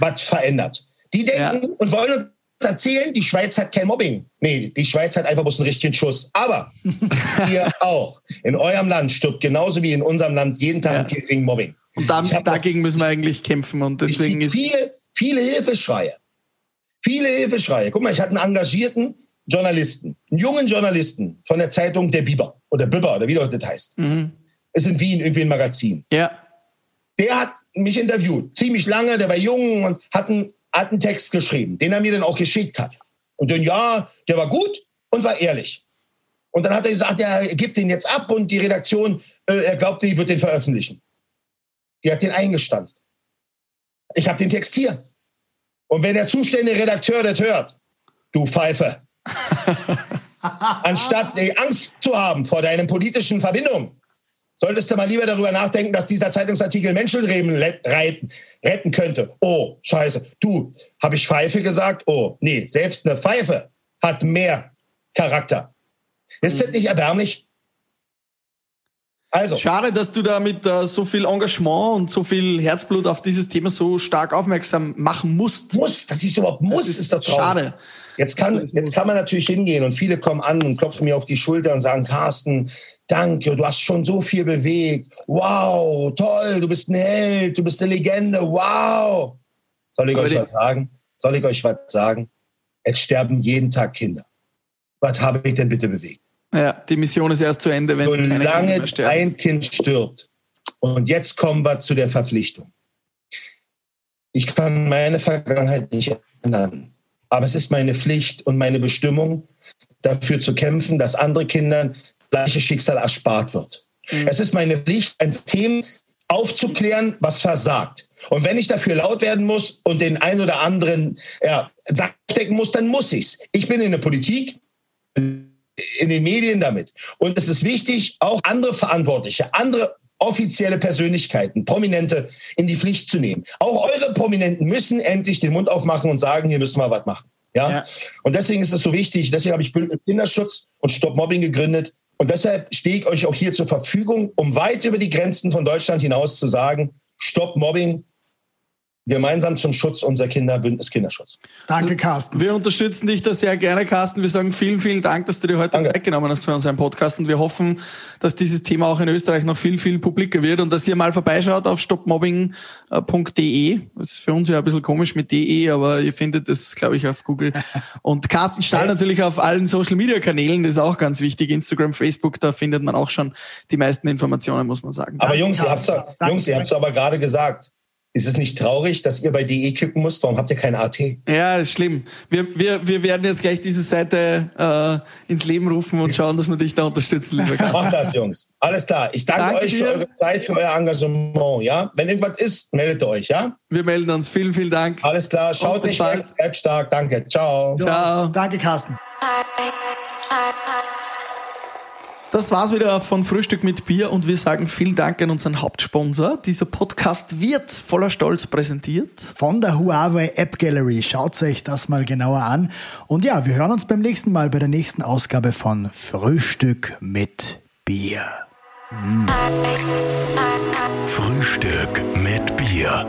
was verändert. Die denken ja. und wollen uns erzählen, die Schweiz hat kein Mobbing. Nee, die Schweiz hat einfach bloß einen richtigen Schuss. Aber ihr auch. In eurem Land stirbt genauso wie in unserem Land jeden Tag ja. gegen Mobbing. Und dann, dagegen müssen wir eigentlich kämpfen. Und deswegen ist. Viele Hilfeschreie. Viele Hilfeschreie. Guck mal, ich hatte einen engagierten Journalisten, einen jungen Journalisten von der Zeitung Der Biber oder Biber oder wie das heißt. Mhm. Ist in Wien irgendwie ein Magazin. Ja. Der hat mich interviewt, ziemlich lange, der war jung und hat einen, hat einen Text geschrieben, den er mir dann auch geschickt hat. Und dann, ja, der war gut und war ehrlich. Und dann hat er gesagt, er gibt den jetzt ab und die Redaktion, äh, er glaubt, die wird den veröffentlichen. Die hat den eingestanzt. Ich habe den Text hier. Und wenn der zuständige Redakteur das hört, du Pfeife, anstatt Angst zu haben vor deinen politischen Verbindungen, solltest du mal lieber darüber nachdenken, dass dieser Zeitungsartikel Menschenleben retten könnte. Oh, scheiße. Du, habe ich Pfeife gesagt? Oh, nee, selbst eine Pfeife hat mehr Charakter. Ist das nicht erbärmlich? Also. Schade, dass du da mit uh, so viel Engagement und so viel Herzblut auf dieses Thema so stark aufmerksam machen musst. Muss, dass ich es überhaupt muss, das ist, ist doch schade. Jetzt kann, jetzt kann man natürlich hingehen und viele kommen an und klopfen mir auf die Schulter und sagen, Carsten, danke, du hast schon so viel bewegt. Wow, toll, du bist ein Held, du bist eine Legende, wow. Soll ich Aber euch was sagen? Soll ich euch was sagen? Jetzt sterben jeden Tag Kinder. Was habe ich denn bitte bewegt? Ja, die Mission ist erst zu Ende, wenn Solange ein Kind stirbt. Und jetzt kommen wir zu der Verpflichtung. Ich kann meine Vergangenheit nicht ändern. Aber es ist meine Pflicht und meine Bestimmung, dafür zu kämpfen, dass andere Kindern gleiche Schicksal erspart wird. Mhm. Es ist meine Pflicht, ein System aufzuklären, was versagt. Und wenn ich dafür laut werden muss und den einen oder anderen ja, stecken muss, dann muss ich's. Ich bin in der Politik, in den Medien damit. Und es ist wichtig, auch andere Verantwortliche, andere offizielle Persönlichkeiten, Prominente in die Pflicht zu nehmen. Auch eure Prominenten müssen endlich den Mund aufmachen und sagen, hier müssen wir was machen. Ja? ja. Und deswegen ist es so wichtig, deswegen habe ich Bündnis Kinderschutz und Stop Mobbing gegründet. Und deshalb stehe ich euch auch hier zur Verfügung, um weit über die Grenzen von Deutschland hinaus zu sagen, Stop Mobbing, gemeinsam zum Schutz unserer Kinder, Bündnis Kinderschutz. Danke, Carsten. Wir unterstützen dich da sehr gerne, Carsten. Wir sagen vielen, vielen Dank, dass du dir heute Danke. Zeit genommen hast für unseren Podcast. Und wir hoffen, dass dieses Thema auch in Österreich noch viel, viel publiker wird und dass ihr mal vorbeischaut auf stopmobbing.de. Das ist für uns ja ein bisschen komisch mit de, aber ihr findet es, glaube ich, auf Google. Und Carsten Stahl natürlich auf allen Social Media Kanälen, das ist auch ganz wichtig. Instagram, Facebook, da findet man auch schon die meisten Informationen, muss man sagen. Aber Danke, Jungs, ihr habt es aber gerade gesagt ist es nicht traurig, dass ihr bei DE kicken müsst? Warum habt ihr kein AT? Ja, das ist schlimm. Wir, wir, wir werden jetzt gleich diese Seite äh, ins Leben rufen und schauen, dass wir dich da unterstützen, lieber Gast. Mach das, Jungs. Alles klar. Ich danke, danke euch dir. für eure Zeit, für euer Engagement. Ja? Wenn irgendwas ist, meldet euch. Ja? Wir melden uns. Vielen, vielen Dank. Alles klar. Schaut nicht weg. Bleibt stark. Danke. Ciao. Ciao. Danke, Carsten. Das war's wieder von Frühstück mit Bier und wir sagen vielen Dank an unseren Hauptsponsor. Dieser Podcast wird voller Stolz präsentiert. Von der Huawei App Gallery. Schaut euch das mal genauer an. Und ja, wir hören uns beim nächsten Mal bei der nächsten Ausgabe von Frühstück mit Bier. Mm. Frühstück mit Bier.